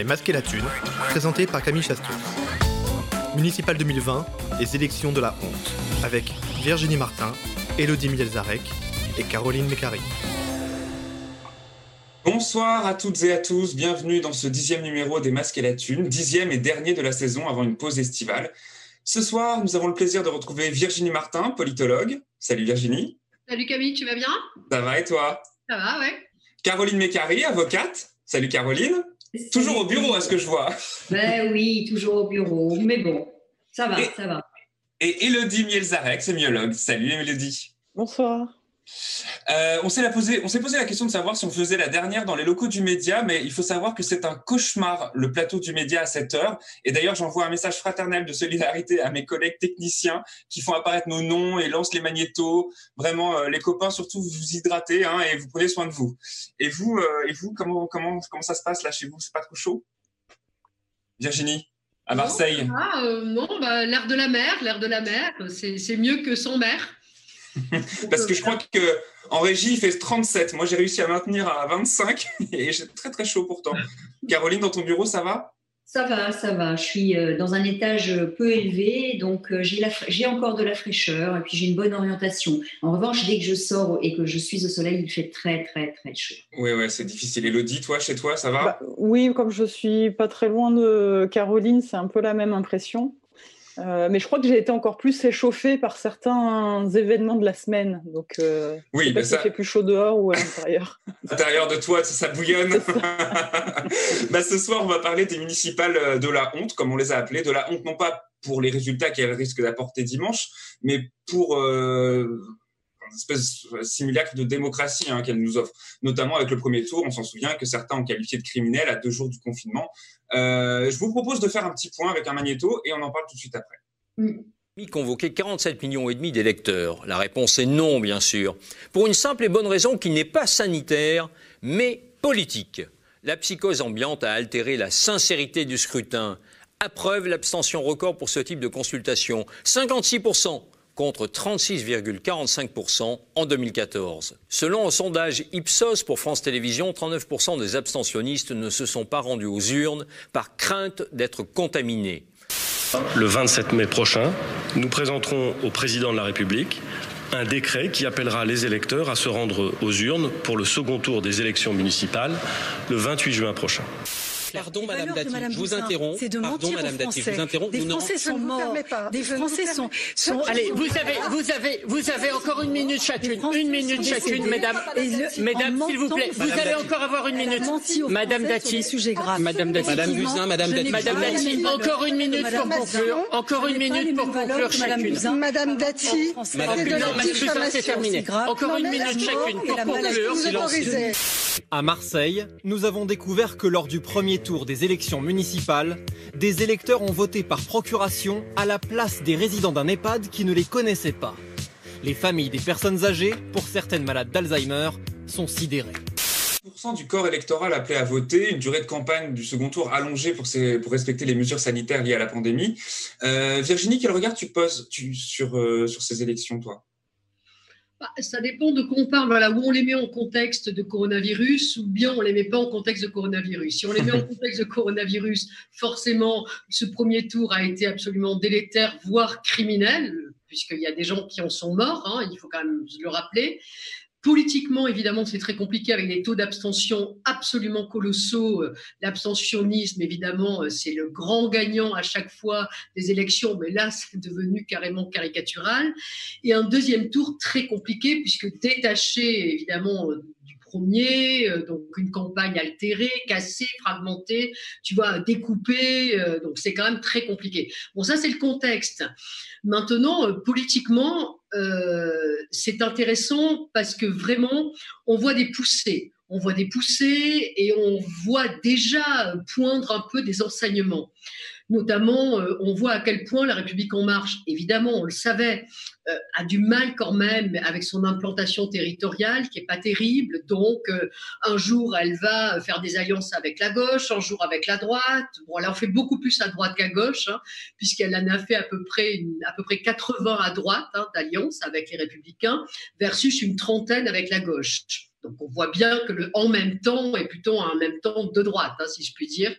Les Masques et la Thune, présenté par Camille Chasteau. Municipal 2020, les élections de la honte, avec Virginie Martin, Elodie Mielzarek et Caroline Mécari. Bonsoir à toutes et à tous, bienvenue dans ce dixième numéro des Masques et la Thune, dixième et dernier de la saison avant une pause estivale. Ce soir, nous avons le plaisir de retrouver Virginie Martin, politologue. Salut Virginie. Salut Camille, tu vas bien? Ça va et toi? Ça va, ouais. Caroline Mécari, avocate. Salut Caroline. Toujours au bureau, à ce que je vois. Ben oui, toujours au bureau, mais bon, ça va, ça va. Et Elodie Mielzarek, sémiologue. Salut Elodie. Bonsoir. Euh, on s'est posé, posé la question de savoir si on faisait la dernière dans les locaux du média, mais il faut savoir que c'est un cauchemar, le plateau du média à cette heure. Et d'ailleurs, j'envoie un message fraternel de solidarité à mes collègues techniciens qui font apparaître nos noms et lancent les magnétos. Vraiment, euh, les copains, surtout, vous vous hydratez hein, et vous prenez soin de vous. Et vous, euh, et vous comment, comment, comment ça se passe là chez vous? C'est pas trop chaud? Virginie à Marseille Non, ah, non bah, l'air de la mer, l'air de la mer, c'est mieux que sans mer. Parce que je crois que en régie, il fait 37. Moi, j'ai réussi à maintenir à 25 et j'ai très très chaud pourtant. Caroline, dans ton bureau, ça va? Ça va, ça va. Je suis euh, dans un étage peu élevé, donc euh, j'ai encore de la fraîcheur et puis j'ai une bonne orientation. En revanche, dès que je sors et que je suis au soleil, il fait très très très chaud. Oui, ouais, c'est difficile. Elodie, toi, chez toi, ça va? Bah, Oui, comme je suis pas très loin de Caroline, c'est un peu la même impression. Euh, mais je crois que j'ai été encore plus échauffée par certains événements de la semaine. Donc, euh, oui, ça fait plus chaud dehors ou à l'intérieur. à l'intérieur de toi, ça bouillonne. bah, ce soir, on va parler des municipales euh, de la honte, comme on les a appelées. De la honte, non pas pour les résultats qu'elles risquent d'apporter dimanche, mais pour euh, espèce de simulacre de démocratie hein, qu'elle nous offre, notamment avec le premier tour. On s'en souvient que certains ont qualifié de criminel à deux jours du confinement. Euh, je vous propose de faire un petit point avec un magnéto et on en parle tout de suite après. Mm. Convoquer 47 millions et demi d'électeurs. La réponse est non, bien sûr. Pour une simple et bonne raison qui n'est pas sanitaire, mais politique. La psychose ambiante a altéré la sincérité du scrutin. À preuve, l'abstention record pour ce type de consultation. 56 contre 36,45% en 2014. Selon un sondage Ipsos pour France Télévisions, 39% des abstentionnistes ne se sont pas rendus aux urnes par crainte d'être contaminés. Le 27 mai prochain, nous présenterons au président de la République un décret qui appellera les électeurs à se rendre aux urnes pour le second tour des élections municipales le 28 juin prochain. Pardon, Madame Dati, je vous interromps. Pardon, Madame Dati, je vous interromps. Des Français sont morts. Des Français sont, sont. Allez, vous avez, vous avez, vous avez encore une minute chacune. Une minute chacune, Mesdames. Mesdames, s'il vous plaît. Vous allez encore avoir une minute. Madame Dati. Madame Dati. Madame Buzyn, Madame Dati. Madame Dati. Encore une minute pour conclure. Encore une minute pour conclure chacune. Madame Dati. Madame Buzyn, c'est terminé. Encore une minute chacune pour conclure. À Marseille, nous avons découvert que lors du premier tour des élections municipales, des électeurs ont voté par procuration à la place des résidents d'un EHPAD qui ne les connaissaient pas. Les familles des personnes âgées, pour certaines malades d'Alzheimer, sont sidérées du corps électoral appelé à voter, une durée de campagne du second tour allongée pour, respecter les mesures sanitaires liées à la pandémie. Euh, Virginie, quel regard tu poses sur, euh, sur ces élections, toi? Ça dépend de quoi on parle. Voilà, où on les met en contexte de coronavirus ou bien on les met pas en contexte de coronavirus. Si on les met en contexte de coronavirus, forcément, ce premier tour a été absolument délétère, voire criminel, puisqu'il y a des gens qui en sont morts, hein, il faut quand même le rappeler. Politiquement, évidemment, c'est très compliqué avec des taux d'abstention absolument colossaux. L'abstentionnisme, évidemment, c'est le grand gagnant à chaque fois des élections, mais là, c'est devenu carrément caricatural. Et un deuxième tour très compliqué, puisque détaché, évidemment, du premier, euh, donc une campagne altérée, cassée, fragmentée, tu vois, découpée, euh, donc c'est quand même très compliqué. Bon, ça, c'est le contexte. Maintenant, euh, c'est intéressant parce que vraiment, on voit des poussées. On voit des poussées et on voit déjà poindre un peu des enseignements. Notamment, euh, on voit à quel point la République en marche, évidemment, on le savait, euh, a du mal quand même avec son implantation territoriale qui est pas terrible. Donc, euh, un jour, elle va faire des alliances avec la gauche, un jour avec la droite. Bon, elle en fait beaucoup plus à droite qu'à gauche, hein, puisqu'elle en a fait à peu près, à peu près 80 à droite hein, d'alliances avec les Républicains, versus une trentaine avec la gauche. Donc on voit bien que le en même temps est plutôt un même temps de droite, hein, si je puis dire.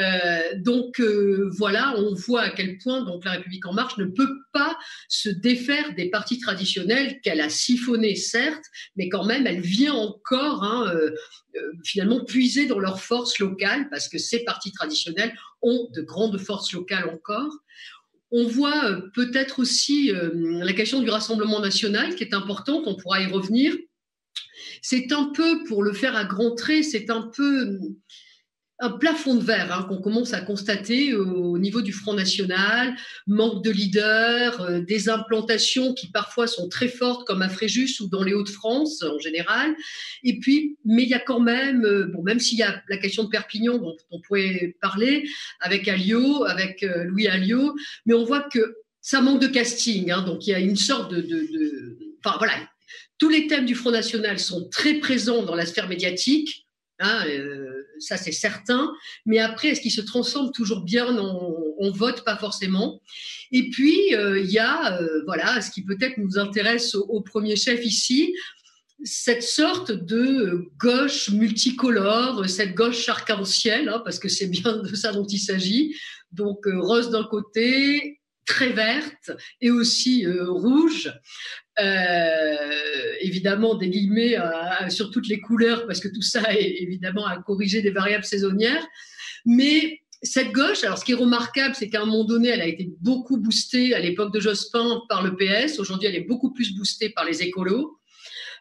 Euh, donc euh, voilà, on voit à quel point donc la République en marche ne peut pas se défaire des partis traditionnels qu'elle a siphonnés certes, mais quand même elle vient encore hein, euh, finalement puiser dans leurs forces locales parce que ces partis traditionnels ont de grandes forces locales encore. On voit peut-être aussi la question du Rassemblement national qui est importante, on pourra y revenir. C'est un peu, pour le faire à grands traits, c'est un peu un plafond de verre hein, qu'on commence à constater au niveau du Front National, manque de leaders, euh, des implantations qui parfois sont très fortes comme à Fréjus ou dans les Hauts-de-France en général. Et puis, mais il y a quand même, euh, bon, même s'il y a la question de Perpignan dont on pourrait parler avec Alliot, avec euh, Louis Alliot, mais on voit que ça manque de casting. Hein, donc il y a une sorte de, de, enfin voilà, tous les thèmes du Front National sont très présents dans la sphère médiatique. Hein, ça c'est certain. Mais après, est-ce qu'il se transforme toujours bien? On, vote pas forcément. Et puis euh, il y a, euh, voilà, ce qui peut-être nous intéresse au, premier chef ici, cette sorte de gauche multicolore, cette gauche arc-en-ciel, hein, parce que c'est bien de ça dont il s'agit. Donc euh, rose d'un côté, très verte et aussi rouge. Euh, évidemment des guillemets sur toutes les couleurs parce que tout ça est évidemment à corriger des variables saisonnières. Mais cette gauche, alors ce qui est remarquable, c'est qu'à un moment donné, elle a été beaucoup boostée à l'époque de Jospin par le PS. Aujourd'hui, elle est beaucoup plus boostée par les écolos.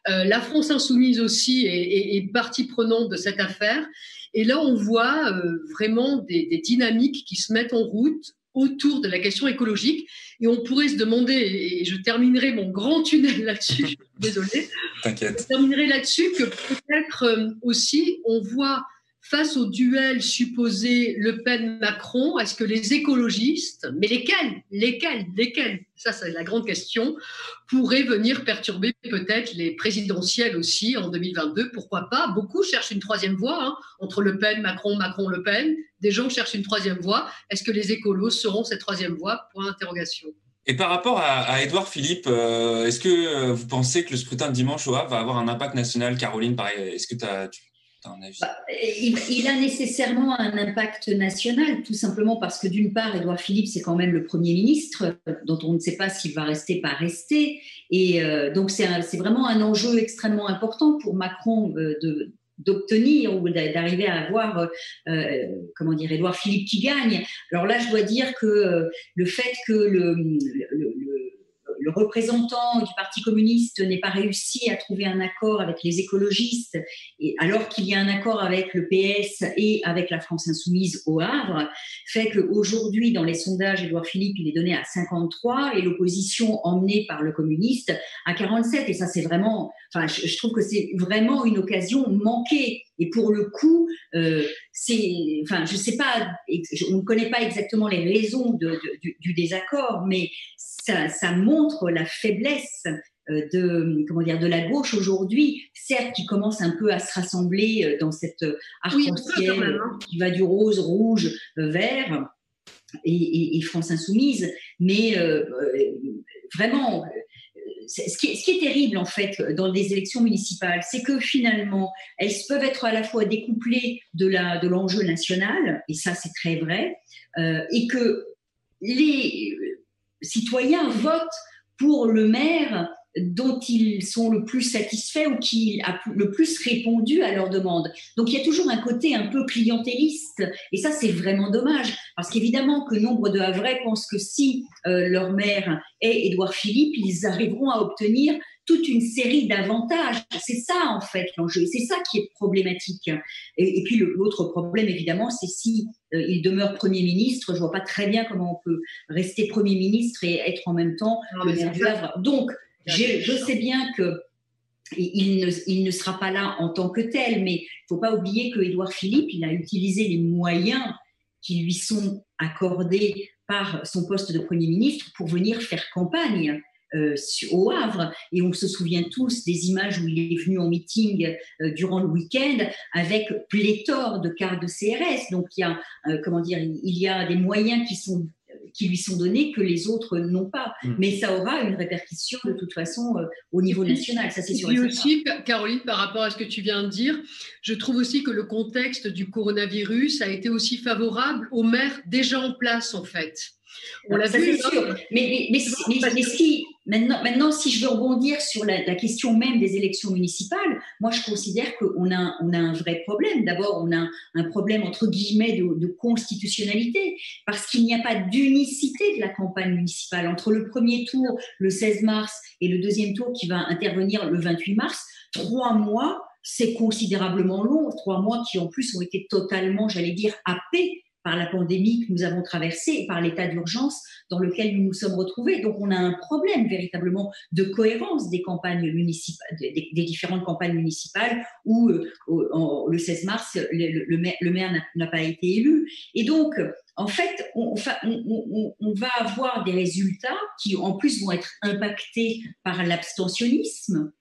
Euh, la France insoumise aussi est, partie prenante de cette affaire. Et là, on voit euh, vraiment des, dynamiques qui se mettent en route autour de la question écologique. Et on pourrait se demander, et je terminerai mon grand tunnel là-dessus, désolé, T'inquiète. Je terminerai là-dessus que peut-être euh, aussi on voit face au duel supposé Le Pen-Macron, est-ce que les écologistes, mais lesquels, lesquels, lesquels, ça c'est la grande question, pourraient venir perturber peut-être les présidentielles aussi en 2022 Pourquoi pas? Beaucoup cherchent une troisième voie hein, entre Le Pen, Macron, Macron, Le Pen. Des gens cherchent une troisième voie. Est-ce que les écolos seront cette troisième voie? Point d'interrogation. Et par rapport à, Edouard Philippe, euh, est-ce que euh, vous pensez que le scrutin de dimanche au Havre va avoir un impact national? Caroline, est-ce que tu bah, il, a nécessairement un impact national, tout simplement parce que d'une part, Édouard Philippe, c'est quand même le Premier ministre, dont on ne sait pas s'il va rester, pas rester. Et euh, donc, c'est vraiment un enjeu extrêmement important pour Macron euh, d'obtenir ou d'arriver à avoir, euh, comment dire, Édouard Philippe qui gagne. Alors là, je dois dire que le fait que le représentant du Parti communiste n'ait pas réussi à trouver un accord avec les écologistes, et alors qu'il y a un accord avec le PS et avec la France insoumise au Havre, fait qu'aujourd'hui, dans les sondages, Édouard Philippe, il est donné à 53 et l'opposition emmenée par le communiste à 47. Et ça, c'est vraiment, enfin, je, trouve que c'est vraiment une occasion manquée. Et pour le coup, euh, c'est, enfin, je sais pas, on ne connaît pas exactement les raisons du, du, désaccord, mais ça, montre la faiblesse euh, de comment dire de la gauche aujourd'hui, certes qui commence un peu à se rassembler euh, dans cette euh, arc-en-ciel hein. qui va du rose, rouge, vert et, France insoumise, mais vraiment. Ce qui, est, terrible en fait dans les élections municipales, c'est que finalement, elles peuvent être à la fois découplées de l'enjeu national, et ça c'est très vrai, et que les, citoyens votent pour le maire dont ils sont le plus satisfaits ou qui a le plus répondu à leurs demandes. Donc il y a toujours un côté un peu clientéliste et ça c'est vraiment dommage parce qu'évidemment que nombre de Havrais pensent que si euh, leur maire est Édouard Philippe, ils arriveront à obtenir toute une série d'avantages. C'est ça, en fait, l'enjeu. C'est ça qui est problématique. Et, puis, l'autre problème, évidemment, c'est si euh, il demeure Premier ministre. Je vois pas très bien comment on peut rester Premier ministre et être en même temps le maire du Havre. Donc, je sais bien que il ne, il ne, sera pas là en tant que tel, mais il ne faut pas oublier que Édouard Philippe, il a utilisé les moyens qui lui sont accordés par son poste de Premier ministre pour venir faire campagne. Euh, au Havre. Et on se souvient tous des images où il est venu en meeting euh, durant le week-end avec pléthore de cartes de CRS. Donc il y a, euh, comment dire, il y a des moyens qui sont qui lui sont données que les autres n'ont pas. Mm. Mais ça aura une répercussion de toute façon au niveau national, ça c'est sûr. Et aussi, Caroline, par rapport à ce que tu viens de dire, je trouve aussi que le contexte du coronavirus a été aussi favorable aux maires déjà en place en fait. On l'a vu. Hein. Sûr. Mais, mais, mais, si, maintenant, maintenant, si je veux rebondir sur la, question même des élections municipales, moi je considère qu'on a, on a un vrai problème. D'abord, on a un problème entre guillemets de, de constitutionnalité, parce qu'il n'y a pas d'unicité de la campagne municipale. Entre le premier tour, le 16 mars, et le deuxième tour qui va intervenir le 28 mars, trois mois, c'est considérablement long. Trois mois qui en plus ont été totalement, j'allais dire, happés par la pandémie que nous avons traversée et par l'état d'urgence dans lequel nous nous sommes retrouvés. Donc on a un problème véritablement de cohérence des campagnes municipales, des, différentes campagnes municipales où euh, le 16 mars le, maire, n'a pas été élu. Et donc en fait, on, va avoir des résultats qui en plus vont être impactés par l'abstentionnisme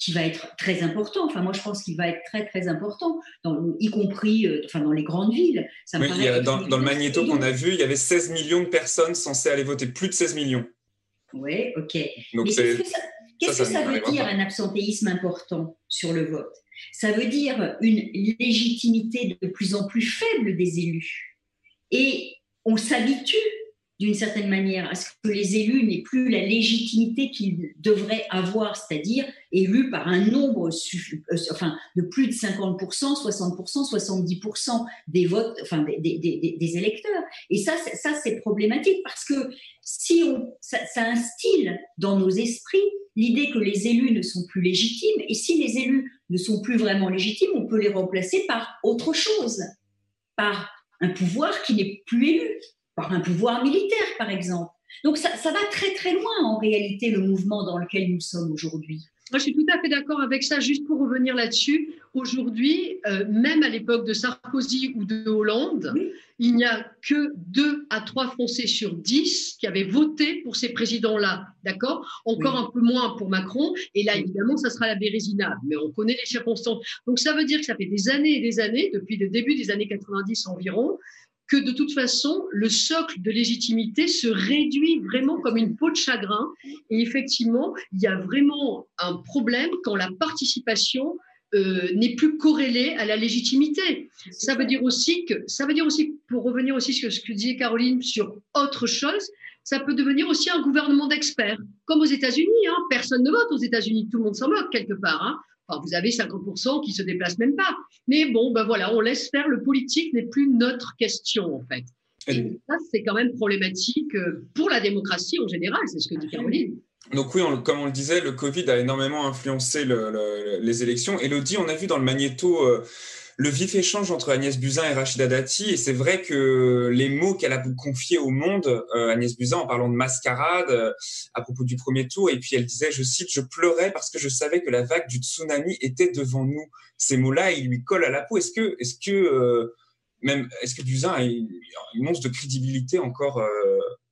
qui va être très important. Enfin, moi, je pense qu'il va être très, très important, dans, y compris euh, enfin, dans les grandes villes. Ça dans, le magnéto qu'on a vu, il y avait 16 millions de personnes censées aller voter, plus de 16 millions. Oui, ok. Mais qu'est-ce que ça, veut dire un absentéisme important sur le vote? Ça veut dire une légitimité de plus en plus faible des élus. Et on s'habitue d'une certaine manière, à ce que les élus n'aient plus la légitimité qu'ils devraient avoir, c'est-à-dire élus par un nombre euh, de plus de 50%, 60%, 70% des votes, enfin, des, électeurs. Et ça, c'est problématique parce que ça, ça instille dans nos esprits l'idée que les élus ne sont plus légitimes, et si les élus ne sont plus vraiment légitimes, on peut les remplacer par autre chose, par un pouvoir qui n'est plus élu par un pouvoir militaire, par exemple. Donc ça, ça, va très très loin en réalité le mouvement dans lequel nous sommes aujourd'hui. Moi, je suis tout à fait d'accord avec ça. Juste pour revenir là-dessus, aujourd'hui, euh, même à l'époque de Sarkozy ou de Hollande, il n'y a que deux à trois Français sur dix qui avaient voté pour ces présidents-là. D'accord? Encore un peu moins pour Macron. Et là, évidemment, ça sera la Bérésina. Mais on connaît les circonstances. Donc, ça veut dire que ça fait des années et des années, depuis le début des années 90 environ, que de toute façon, le socle de légitimité se réduit vraiment comme une peau de chagrin. Et effectivement, il y a vraiment un problème quand la participation euh, n'est plus corrélée à la légitimité. Ça veut dire aussi que, ça veut dire aussi, pour revenir aussi sur ce que disait Caroline sur autre chose, ça peut devenir aussi un gouvernement d'experts, comme aux États-Unis. Hein. Personne ne vote aux États-Unis, tout le monde s'en moque quelque part. Hein vous avez 50% qui se déplacent même pas. Mais bon, ben voilà, on laisse faire. Le politique n'est plus notre question, en fait. Et ça, c'est quand même problématique euh, pour la démocratie en général, c'est ce que dit Caroline. Donc oui, comme on le disait, le Covid a énormément influencé les élections. Elodie, on a vu dans le magnéto... Euh, le vif échange entre Agnès Buzyn et Rachida Dati. Et c'est vrai que les mots qu'elle a confiés au monde, euh, Agnès Buzyn, en parlant de mascarade euh, à propos du premier tour, et puis elle disait, je cite, je pleurais parce que je savais que la vague du tsunami était devant nous. Ces mots-là, ils lui collent à la peau. Est-ce que, est-ce que euh, même, est-ce que Buzyn a une, once de crédibilité encore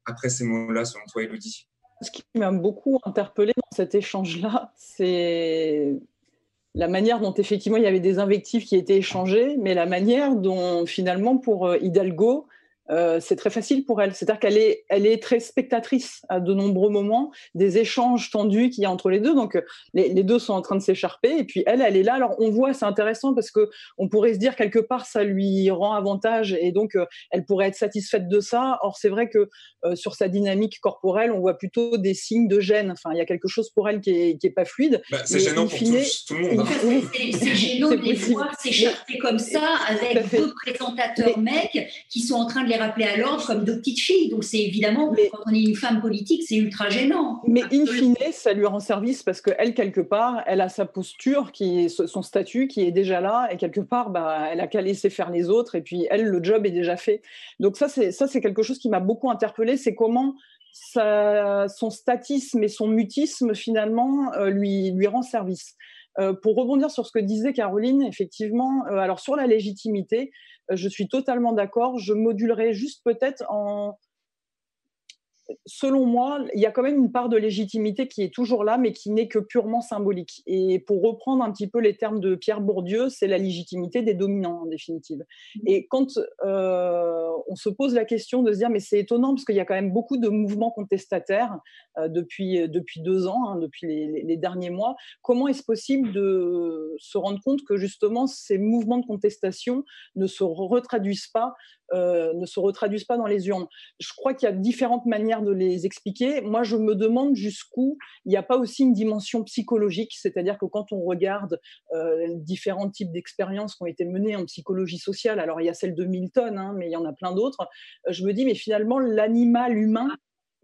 après ces mots-là, selon toi, Elodie Ce qui m'a beaucoup interpellé dans cet échange-là, c'est la manière dont effectivement il y avait des invectives qui étaient échangées, mais la manière dont finalement pour euh, Hidalgo, euh, c'est très facile pour elle. C'est-à-dire qu'elle est, elle est très spectatrice à de nombreux moments des échanges tendus qu'il y a entre les deux. Donc euh, les, les deux sont en train de s'écharper et puis elle, elle est là. Alors on voit, c'est intéressant parce que on pourrait se dire quelque part ça lui rend avantage et donc euh, elle pourrait être satisfaite de ça. Or c'est vrai que sur sa dynamique corporelle, on voit plutôt des signes de gêne. Enfin, il y a quelque chose pour elle qui est, qui est pas fluide. Bah, c'est gênant pour tous, tout le monde. Hein. C'est gênant de les voir s'écharper comme ça avec deux présentateurs mecs qui sont en train de les rappeler à l'ordre comme deux petites filles. Donc c'est évidemment, quand on est une femme politique, c'est ultra gênant. Mais in fine, ça lui rend service parce qu'elle, quelque part, elle a sa posture, qui est son statut qui est déjà là, et quelque part, bah, elle a qu'à laisser faire les autres, et puis elle, le job est déjà fait. Donc ça, c'est ça, c'est quelque chose qui m'a beaucoup interpellée, c'est comment son statisme et son mutisme finalement euh, lui, lui rend service. Euh, pour rebondir sur ce que disait Caroline, effectivement, euh, alors sur la légitimité, je suis totalement d'accord. Je modulerai juste peut-être en, selon moi, il y a quand même une part de légitimité qui est toujours là, mais qui n'est que purement symbolique. Et pour reprendre un petit peu les termes de Pierre Bourdieu, c'est la légitimité des dominants, en définitive. Mmh. Et quand euh, on se pose la question de se dire, mais c'est étonnant parce qu'il y a quand même beaucoup de mouvements contestataires depuis, depuis deux ans, hein, depuis les, les, derniers mois. Comment est-ce possible de se rendre compte que justement ces mouvements de contestation ne se retraduisent pas euh, ne se retraduisent pas dans les urnes? Je crois qu'il y a différentes manières de les expliquer. Moi, je me demande jusqu'où il n'y a pas aussi une dimension psychologique, c'est-à-dire que quand on regarde euh, différents types d'expériences qui ont été menées en psychologie sociale, alors il y a celle de Milton, hein, mais il y en a plein d'autres, euh, je me dis, mais finalement, l'animal humain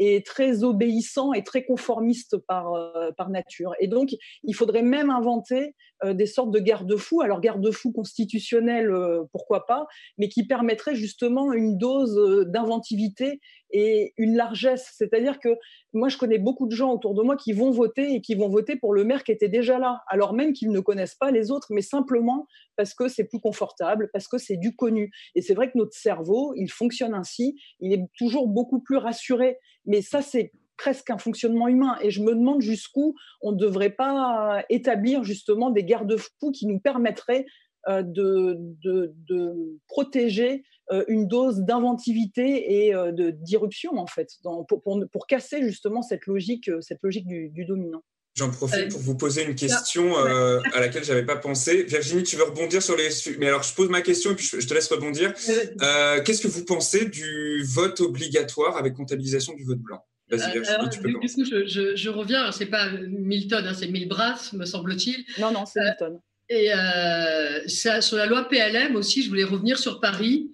est très obéissant et très conformiste par, euh, par nature. Et donc, il faudrait même inventer euh, des sortes de garde-fous. Alors, garde-fous constitutionnels, pourquoi pas, mais qui permettraient justement une dose d'inventivité et une largesse. C'est-à-dire que moi, je connais beaucoup de gens autour de moi qui vont voter et qui vont voter pour le maire qui était déjà là, alors même qu'ils ne connaissent pas les autres, mais simplement parce que c'est plus confortable, parce que c'est du connu. Et c'est vrai que notre cerveau, il fonctionne ainsi, il est toujours beaucoup plus rassuré. Mais ça, c'est presque un fonctionnement humain. Et je me demande jusqu'où on ne devrait pas établir justement des garde-fous qui nous permettraient euh, de, de, protéger euh, une dose d'inventivité et euh, de d'irruption en fait, pour, pour, casser justement cette logique, cette logique du, dominant. J'en profite pour vous poser une question à laquelle j'avais pas pensé. Virginie, tu veux rebondir sur les. Mais alors, je pose ma question et puis je te laisse rebondir. Qu'est-ce que vous pensez du vote obligatoire avec comptabilisation du vote blanc? Alors, du, coup, je, je, reviens, c'est pas Milton, hein, c'est Milbras, me semble-t-il. Non, non, c'est Milton. Et euh, ça, sur la loi PLM aussi, je voulais revenir sur Paris.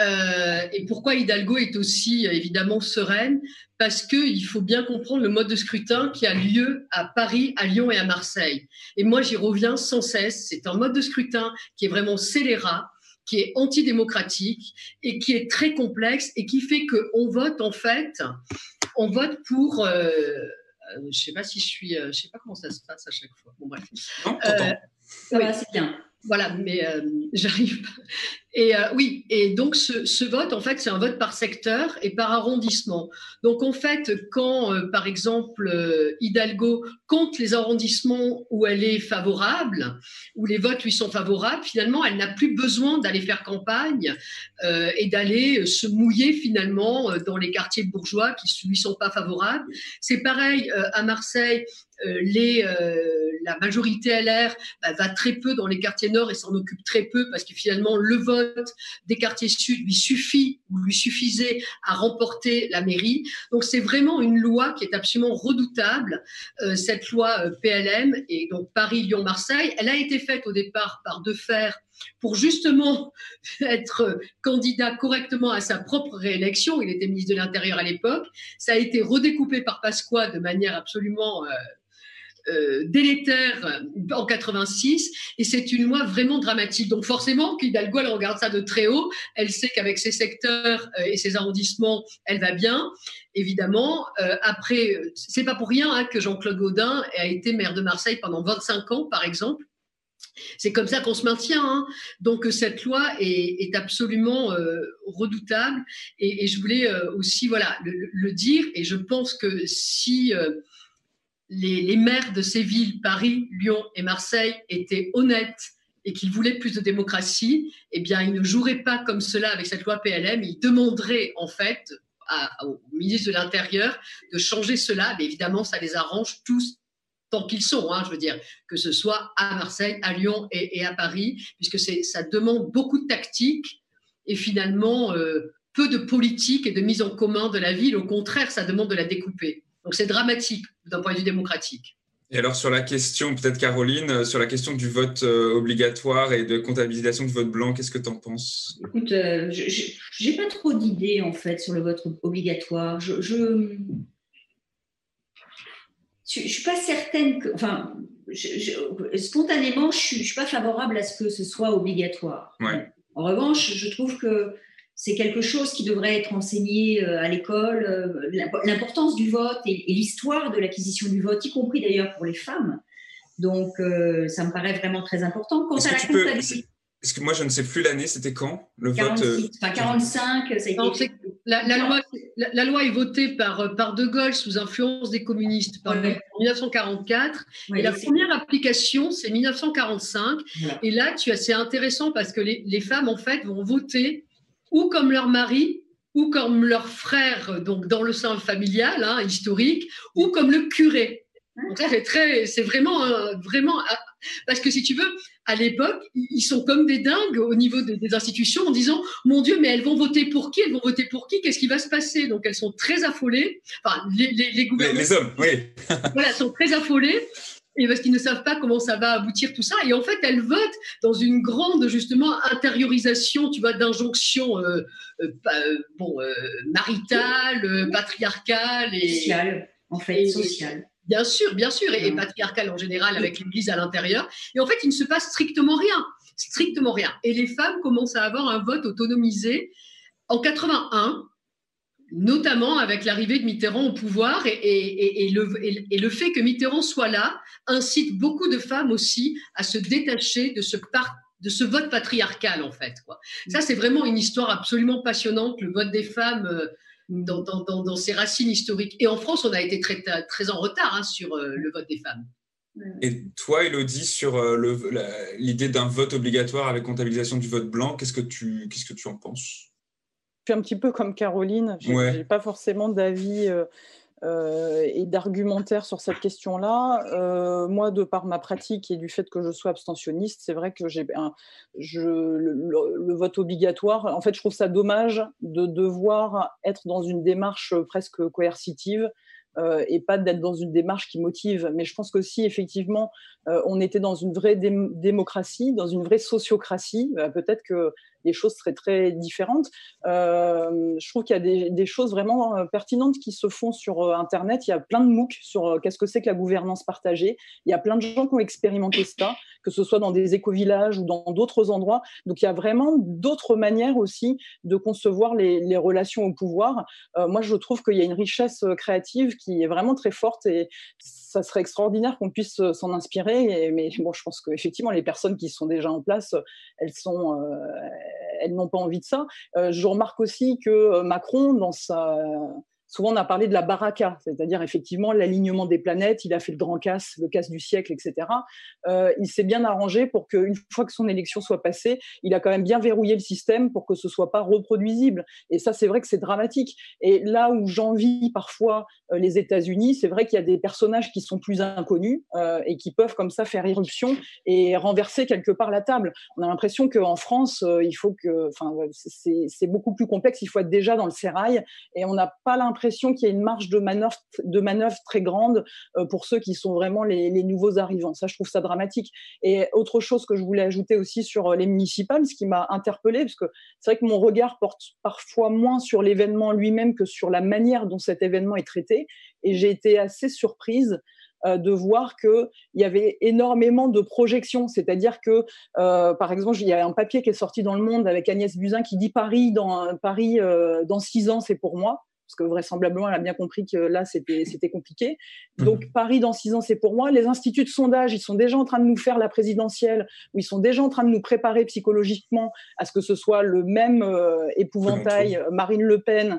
Euh, et pourquoi Hidalgo est aussi évidemment sereine? Parce qu'il faut bien comprendre le mode de scrutin qui a lieu à Paris, à Lyon et à Marseille. Et moi, j'y reviens sans cesse. C'est un mode de scrutin qui est vraiment scélérat, qui est antidémocratique et qui est très complexe et qui fait qu'on vote en fait, on vote pour. Euh, je ne sais pas si je suis, je sais pas comment ça se passe à chaque fois. Bon bref. Ça va, c'est bien. Voilà, mais euh, j'arrive. Et euh, oui, et donc ce, vote, en fait, c'est un vote par secteur et par arrondissement. Donc en fait, quand, euh, par exemple, Hidalgo compte les arrondissements où elle est favorable, où les votes lui sont favorables, finalement, elle n'a plus besoin d'aller faire campagne et d'aller se mouiller finalement dans les quartiers bourgeois qui lui sont pas favorables. C'est pareil à Marseille. Les, la majorité LR bah, va très peu dans les quartiers nord et s'en occupe très peu parce que finalement le vote des quartiers sud lui suffit ou lui suffisait à remporter la mairie. Donc c'est vraiment une loi qui est absolument redoutable, euh, cette loi euh, PLM et donc Paris, Lyon, Marseille. Elle a été faite au départ par Defer pour justement être candidat correctement à sa propre réélection. Il était ministre de l'Intérieur à l'époque. Ça a été redécoupé par Pasqua de manière absolument euh, euh, délétère en 86 et c'est une loi vraiment dramatique. Donc forcément, qu'Hidalgo, elle regarde ça de très haut, elle sait qu'avec ses secteurs euh, et ses arrondissements, elle va bien. Évidemment, euh, après, c'est pas pour rien hein, que Jean-Claude Gaudin a été maire de Marseille pendant 25 ans, par exemple. C'est comme ça qu'on se maintient. Hein. Donc cette loi est, absolument redoutable et, je voulais aussi voilà le, dire. Et je pense que si les, maires de ces villes, Paris, Lyon et Marseille, étaient honnêtes et qu'ils voulaient plus de démocratie, eh bien, ils ne joueraient pas comme cela avec cette loi PLM. Ils demanderaient, en fait, au ministre de l'Intérieur de changer cela. Mais évidemment, ça les arrange tous tant qu'ils sont, hein, je veux dire, que ce soit à Marseille, à Lyon et, à Paris, puisque ça demande beaucoup de tactique et finalement euh, peu de politique et de mise en commun de la ville. Au contraire, ça demande de la découper. Donc c'est dramatique d'un point de vue démocratique. Et alors sur la question, peut-être Caroline, euh, sur la question du vote euh, obligatoire et de comptabilisation du vote blanc, qu'est-ce que tu en penses? Écoute, euh, je n'ai pas trop d'idées en fait sur le vote obligatoire. Je ne suis pas certaine que, enfin, spontanément, je ne suis, pas favorable à ce que ce soit obligatoire. En revanche, je trouve que c'est quelque chose qui devrait être enseigné euh, à l'école, euh, l'importance du vote et, l'histoire de l'acquisition du vote, y compris d'ailleurs pour les femmes. Donc, euh, ça me paraît vraiment très important. Quant à la comptabilité. Est-ce que moi, je ne sais plus l'année, c'était quand le vote enfin, 45, ça a été... la, loi, la, loi, est votée par, par De Gaulle sous influence des communistes en 1944. et la première application, c'est 1945. Et là, tu c'est intéressant parce que les, les, femmes, en fait, vont voter ou comme leur mari, ou comme leur frère, donc dans le sein familial, hein, historique, ou comme le curé. Donc c'est très, c'est vraiment, vraiment, parce que si tu veux, à l'époque, ils sont comme des dingues au niveau des, institutions en disant, mon Dieu, mais elles vont voter pour qui? Elles vont voter pour qui? Qu'est-ce qui va se passer? Donc elles sont très affolées. Enfin, les, les, les gouvernements. Les, hommes, oui. voilà, sont très affolées. Et parce qu'ils ne savent pas comment ça va aboutir tout ça. Et en fait, elles votent dans une grande, justement, intériorisation, tu vois, d'injonctions, euh, euh, euh bon, euh, maritales, patriarcales et. Sociales, en fait, sociales Bien sûr, bien sûr, et, patriarcal en général avec l'Église à l'intérieur. Et en fait, il ne se passe strictement rien, strictement rien. Et les femmes commencent à avoir un vote autonomisé en 81, notamment avec l'arrivée de Mitterrand au pouvoir et, le, et, le, fait que Mitterrand soit là incite beaucoup de femmes aussi à se détacher de ce de ce vote patriarcal en fait. Quoi. Ça, c'est vraiment une histoire absolument passionnante, le vote des femmes. Euh, dans, dans, ses racines historiques. Et en France, on a été très, très en retard hein, sur euh, le vote des femmes. Et toi, Elodie, sur euh, l'idée d'un vote obligatoire avec comptabilisation du vote blanc, qu'est-ce que tu, qu'est-ce que tu en penses? Suis un petit peu comme Caroline. Je n'ai pas forcément d'avis euh, euh, et d'argumentaire sur cette question-là. Euh, moi, de par ma pratique et du fait que je sois abstentionniste, c'est vrai que j'ai je, le, vote obligatoire. En fait, je trouve ça dommage de devoir être dans une démarche presque coercitive. Euh, et pas d'être dans une démarche qui motive. Mais je pense que si effectivement on était dans une vraie démocratie, dans une vraie sociocratie, peut-être que les choses seraient très différentes. Euh, je trouve qu'il y a des, choses vraiment euh, pertinentes qui se font sur euh, Internet. Il y a plein de MOOC sur qu'est-ce que c'est que la gouvernance partagée. Il y a plein de gens qui ont expérimenté ça, que ce soit dans des éco-villages ou dans d'autres endroits. Donc il y a vraiment d'autres manières aussi de concevoir les, relations au pouvoir. moi, je trouve qu'il y a une richesse créative qui est vraiment très forte et ça serait extraordinaire qu'on puisse s'en inspirer. mais bon, je pense qu'effectivement, les personnes qui sont déjà en place, elles sont, elles n'ont pas envie de ça. Euh, je remarque aussi que euh, Macron, dans sa souvent on a parlé de la baraka, c'est-à-dire effectivement l'alignement des planètes. Il a fait le grand casse, le casse du siècle, etc. Euh, il s'est bien arrangé pour qu'une fois que son élection soit passée, il a quand même bien verrouillé le système pour que ce soit pas reproduisible. Et ça, c'est vrai que c'est dramatique. Et là où j'envie parfois euh, les États-Unis, c'est vrai qu'il y a des personnages qui sont plus inconnus euh, et qui peuvent comme ça faire irruption et renverser quelque part la table. On a l'impression qu'en France, il faut que, enfin, c'est beaucoup plus complexe. Il faut être déjà dans le sérail et on n'a pas l'impression l'impression qu'il y a une marge de manœuvre, de manœuvre très grande euh, pour ceux qui sont vraiment les, nouveaux arrivants. Ça, je trouve ça dramatique. Et autre chose que je voulais ajouter aussi sur euh, les municipales, ce qui m'a interpellée, parce que c'est vrai que mon regard porte parfois moins sur l'événement lui-même que sur la manière dont cet événement est traité. Et j'ai été assez surprise euh, de voir qu'il y avait énormément de projections. C'est-à-dire que, par exemple, il y a un papier qui est sorti dans Le Monde avec Agnès Buzyn qui dit Paris dans, Paris, dans six ans, c'est pour moi parce que vraisemblablement, elle a bien compris que là, c'était compliqué. Mhm. Donc, Paris, dans six ans, c'est pour moi. Les instituts de sondage, ils sont déjà en train de nous faire la présidentielle, ou ils sont déjà en train de nous préparer psychologiquement à ce que ce soit le même euh, épouvantail Marine Le Pen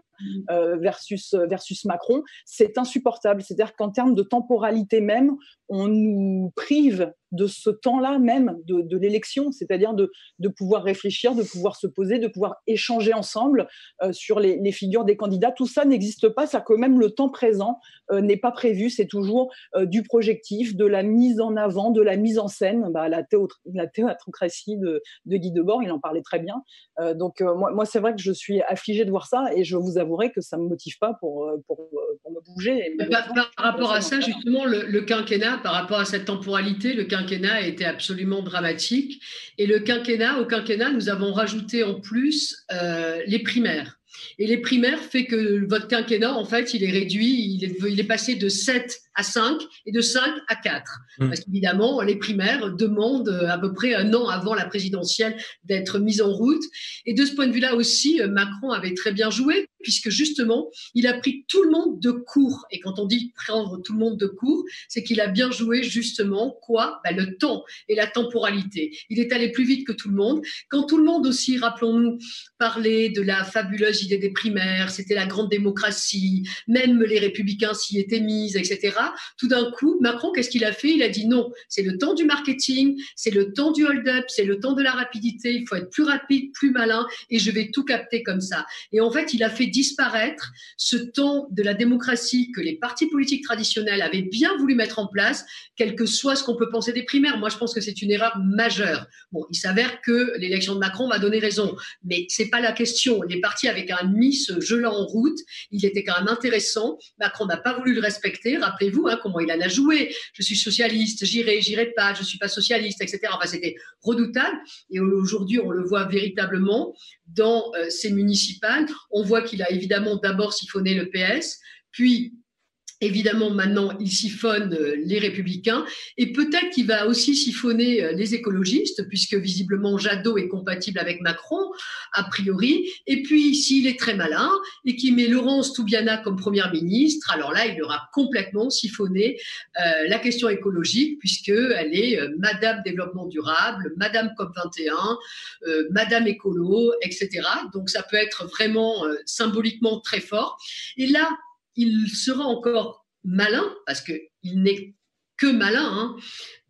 versus, versus Macron. C'est insupportable. C'est-à-dire qu'en termes de temporalité même, on nous prive de ce temps-là même de, l'élection, c'est-à-dire de, pouvoir réfléchir, de pouvoir se poser, de pouvoir échanger ensemble euh, sur les, figures des candidats. Tout ça n'existe pas, c'est-à-dire que même le temps présent euh, n'est pas prévu, c'est toujours euh, du projectif, de la mise en avant, de la mise en scène, bah, la, la théâtrocratie de, Guy Debord, il en parlait très bien. donc moi, c'est vrai que je suis affligée de voir ça et je vous avouerai que ça ne me motive pas pour, pour, me bouger. par, rapport à ça, justement, le, le quinquennat par rapport à cette temporalité, le quinquennat a été absolument dramatique. Et le quinquennat, au quinquennat, nous avons rajouté en plus euh, les primaires. Et les primaires fait que votre quinquennat, en fait, il est réduit, il est, il est passé de 7 à 5 et de 5 à 4. Mmh. Parce qu'évidemment, les primaires demandent à peu près un an avant la présidentielle d'être mises en route. Et de ce point de vue-là aussi, Macron avait très bien joué puisque justement, il a pris tout le monde de court. Et quand on dit prendre tout le monde de court, c'est qu'il a bien joué justement quoi? Ben, Le temps et la temporalité. Il est allé plus vite que tout le monde. Quand tout le monde aussi, rappelons-nous, parlait de la fabuleuse idée des primaires, c'était la grande démocratie, même les républicains s'y étaient mis, etc. Tout d'un coup, Macron, qu'est-ce qu'il a fait? Il a dit non, c'est le temps du marketing, c'est le temps du hold-up, c'est le temps de la rapidité, il faut être plus rapide, plus malin, et je vais tout capter comme ça. Et en fait, il a fait disparaître ce temps de la démocratie que les partis politiques traditionnels avaient bien voulu mettre en place, quel que soit ce qu'on peut penser des primaires. Moi, je pense que c'est une erreur majeure. Bon, il s'avère que l'élection de Macron m'a donné raison, mais c'est pas la question. Les partis avec un mis ce jeu-là en route. Il était quand même intéressant. Macron n'a pas voulu le respecter. Rappelez-vous hein, comment il en a joué. Je suis socialiste, j'irai, j'irai pas, je suis pas socialiste, etc. Enfin, c'était redoutable. Et aujourd'hui, on le voit véritablement dans euh, ces municipales. On voit qu'il a évidemment d'abord siphonné le PS, puis Évidemment, maintenant, il siphonne euh, les républicains et peut-être qu'il va aussi siphonner euh, les écologistes, puisque visiblement Jadot est compatible avec Macron, a priori. Et puis, s'il est très malin et qu'il met Laurence Toubiana comme première ministre, alors là, il aura complètement siphonné euh, la question écologique, puisqu'elle est Madame Développement Durable, Madame COP21, Madame Écolo, etc. Donc, ça peut être vraiment symboliquement très fort. Et là, il sera encore malin, parce qu'il n'est que malin, hein.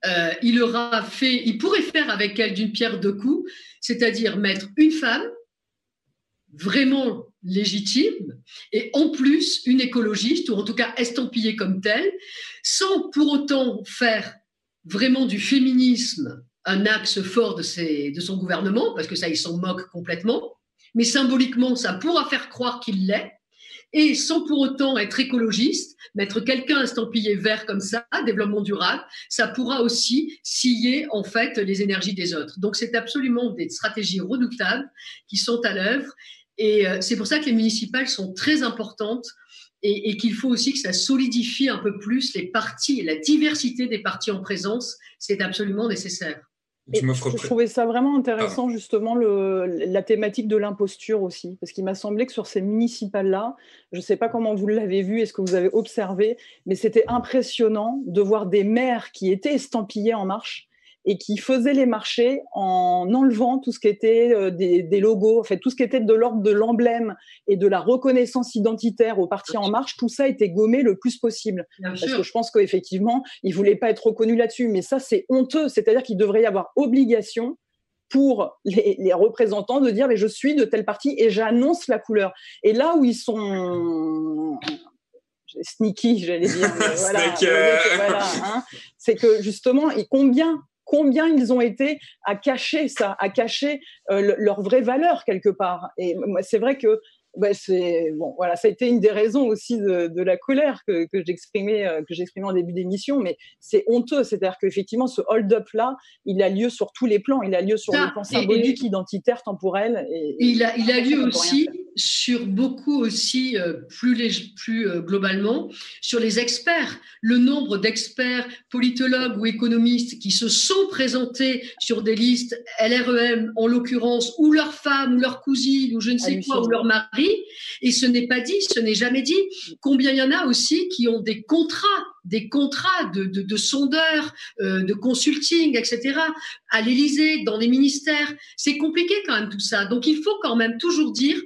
euh, il aura fait, il pourrait faire avec elle d'une pierre deux coups, c'est-à-dire mettre une femme vraiment légitime et en plus une écologiste ou en tout cas estampillée comme telle, sans pour autant faire vraiment du féminisme un axe fort de, de son gouvernement, parce que ça, il s'en moque complètement, mais symboliquement, ça pourra faire croire qu'il l'est et sans pour autant être écologiste, mettre quelqu'un estampillé vert comme ça, développement durable, ça pourra aussi scier en fait les énergies des autres. Donc c'est absolument des stratégies redoutables qui sont à l'œuvre. Et euh, c'est pour ça que les municipales sont très importantes et, et qu'il faut aussi que ça solidifie un peu plus les partis et la diversité des partis en présence, c'est absolument nécessaire je trouvais ça vraiment intéressant, justement, le, la thématique de l'imposture aussi, parce qu'il m'a semblé que sur ces municipales-là, je ne sais pas comment vous l'avez vu et ce que vous avez observé, mais c'était impressionnant de voir des maires qui étaient estampillés en marche et qui faisait les marchés en enlevant tout ce qui était euh, des, logos, en fait, tout ce qui était de l'ordre de l'emblème et de la reconnaissance identitaire au parti En Marche, tout ça était gommé le plus possible. Parce que je pense qu'effectivement, ils ne voulaient pas être reconnus là-dessus. Mais ça, c'est honteux. C'est-à-dire qu'il devrait y avoir obligation pour les, représentants de dire mais je suis de tel parti et j'annonce la couleur. Et là où ils sont sneaky, j'allais dire, voilà, hein, c'est que justement, et combien combien ils ont été à cacher ça, à cacher euh, leur vraie valeur quelque part. Et c'est vrai que bah, c'est bon, voilà, ça a été une des raisons aussi de, la colère que, que j'exprimais euh, que j'exprimais en début d'émission, mais c'est honteux, c'est-à-dire qu'effectivement ce hold-up là, il a lieu sur tous les plans, il a lieu sur le plan symbolique, identitaire, temporel, et, il a il a lieu aussi sur beaucoup aussi euh, plus plus euh, globalement sur les experts, le nombre d'experts politologues ou économistes qui se sont présentés sur des listes LREM en l'occurrence ou leur femme ou leur cousine ou je ne sais quoi ou leur mari et ce n'est pas dit, ce n'est jamais dit. Combien il y en a aussi qui ont des contrats, des contrats de, sondeurs, euh, de consulting, etc. à l'Élysée, dans les ministères. C'est compliqué quand même tout ça. Donc il faut quand même toujours dire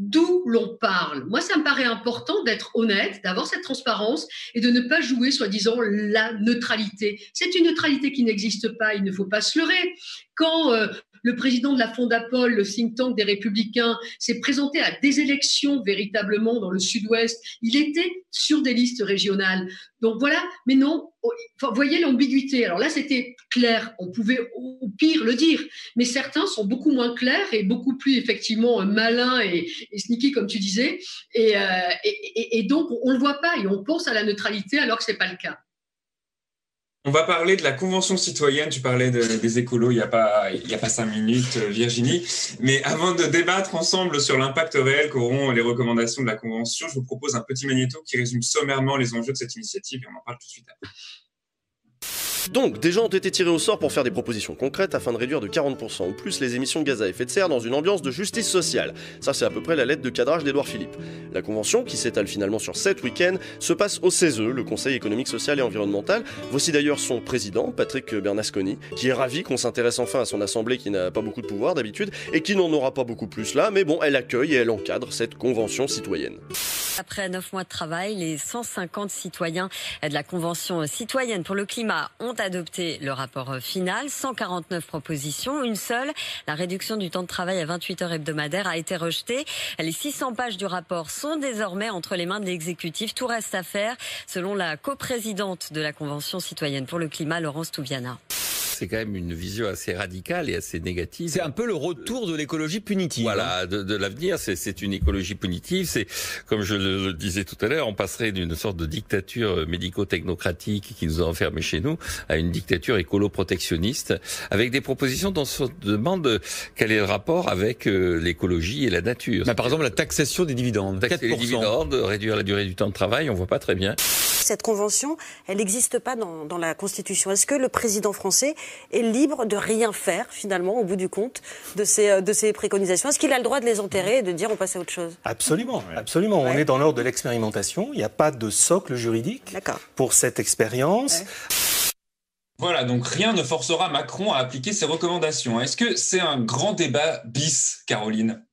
d'où l'on parle. Moi, ça me paraît important d'être honnête, d'avoir cette transparence et de ne pas jouer, soi-disant, la neutralité. C'est une neutralité qui n'existe pas, il ne faut pas se leurrer. Quand euh, le président de la Fondapol, le think tank des Républicains, s'est présenté à des élections véritablement dans le Sud-Ouest. Il était sur des listes régionales. Donc voilà, mais non, oh, voyez l'ambiguïté. Alors là, c'était clair, on pouvait au pire le dire, mais certains sont beaucoup moins clairs et beaucoup plus effectivement malins et, sneaky, comme tu disais. Et, euh, et donc, on ne le voit pas et on pense à la neutralité alors que ce n'est pas le cas. On va parler de la Convention citoyenne. Tu parlais des écolos il n'y a, y a pas cinq minutes, euh, Virginie. Mais avant de débattre ensemble sur l'impact réel qu'auront les recommandations de la Convention, je vous propose un petit magnéto qui résume sommairement les enjeux de cette initiative et on en parle tout de suite après. Donc, des gens ont été tirés au sort pour faire des propositions concrètes afin de réduire de 40% ou plus les émissions de gaz à effet de serre dans une ambiance de justice sociale. Ça, c'est à peu près la lettre de cadrage d'Edouard Philippe. La convention, qui s'étale finalement sur 7 week-ends, se passe au CESE, le Conseil économique, social et environnemental. Voici d'ailleurs son président, Patrick Bernasconi, qui est ravi qu'on s'intéresse enfin à son assemblée qui n'a pas beaucoup de pouvoir d'habitude et qui n'en aura pas beaucoup plus là, mais bon, elle accueille et elle encadre cette convention citoyenne. Après neuf mois de travail, les 150 citoyens de la Convention citoyenne pour le climat ont adopté le rapport final. 149 propositions, une seule, la réduction du temps de travail à 28 heures hebdomadaires a été rejetée. Les 600 pages du rapport sont désormais entre les mains de l'exécutif. Tout reste à faire, selon la coprésidente de la Convention citoyenne pour le climat, Laurence Touviana c'est quand même une vision assez radicale et assez négative. C'est un peu le retour de l'écologie punitive. Voilà, hein. de, de l'avenir, c'est une écologie punitive. C'est, comme je le, disais tout à l'heure, on passerait d'une sorte de dictature médico-technocratique qui nous a enfermés chez nous à une dictature écolo-protectionniste, avec des propositions dont on se demande quel est le rapport avec euh, l'écologie et la nature. Bah, par exemple, la taxation des dividendes. Taxer les dividendes, réduire la durée du temps de travail, on voit pas très bien. Cette convention, elle n'existe pas dans, dans la Constitution. Est-ce que le président français est libre de rien faire, finalement, au bout du compte, de ces, euh, de ces préconisations? Est-ce qu'il a le droit de les enterrer et de dire on passe à autre chose? Absolument, absolument. On est dans l'ordre de l'expérimentation. Il n'y a pas de socle juridique pour cette expérience. Voilà, donc rien ne forcera Macron à appliquer ses recommandations. Est-ce que c'est un grand débat bis, Caroline?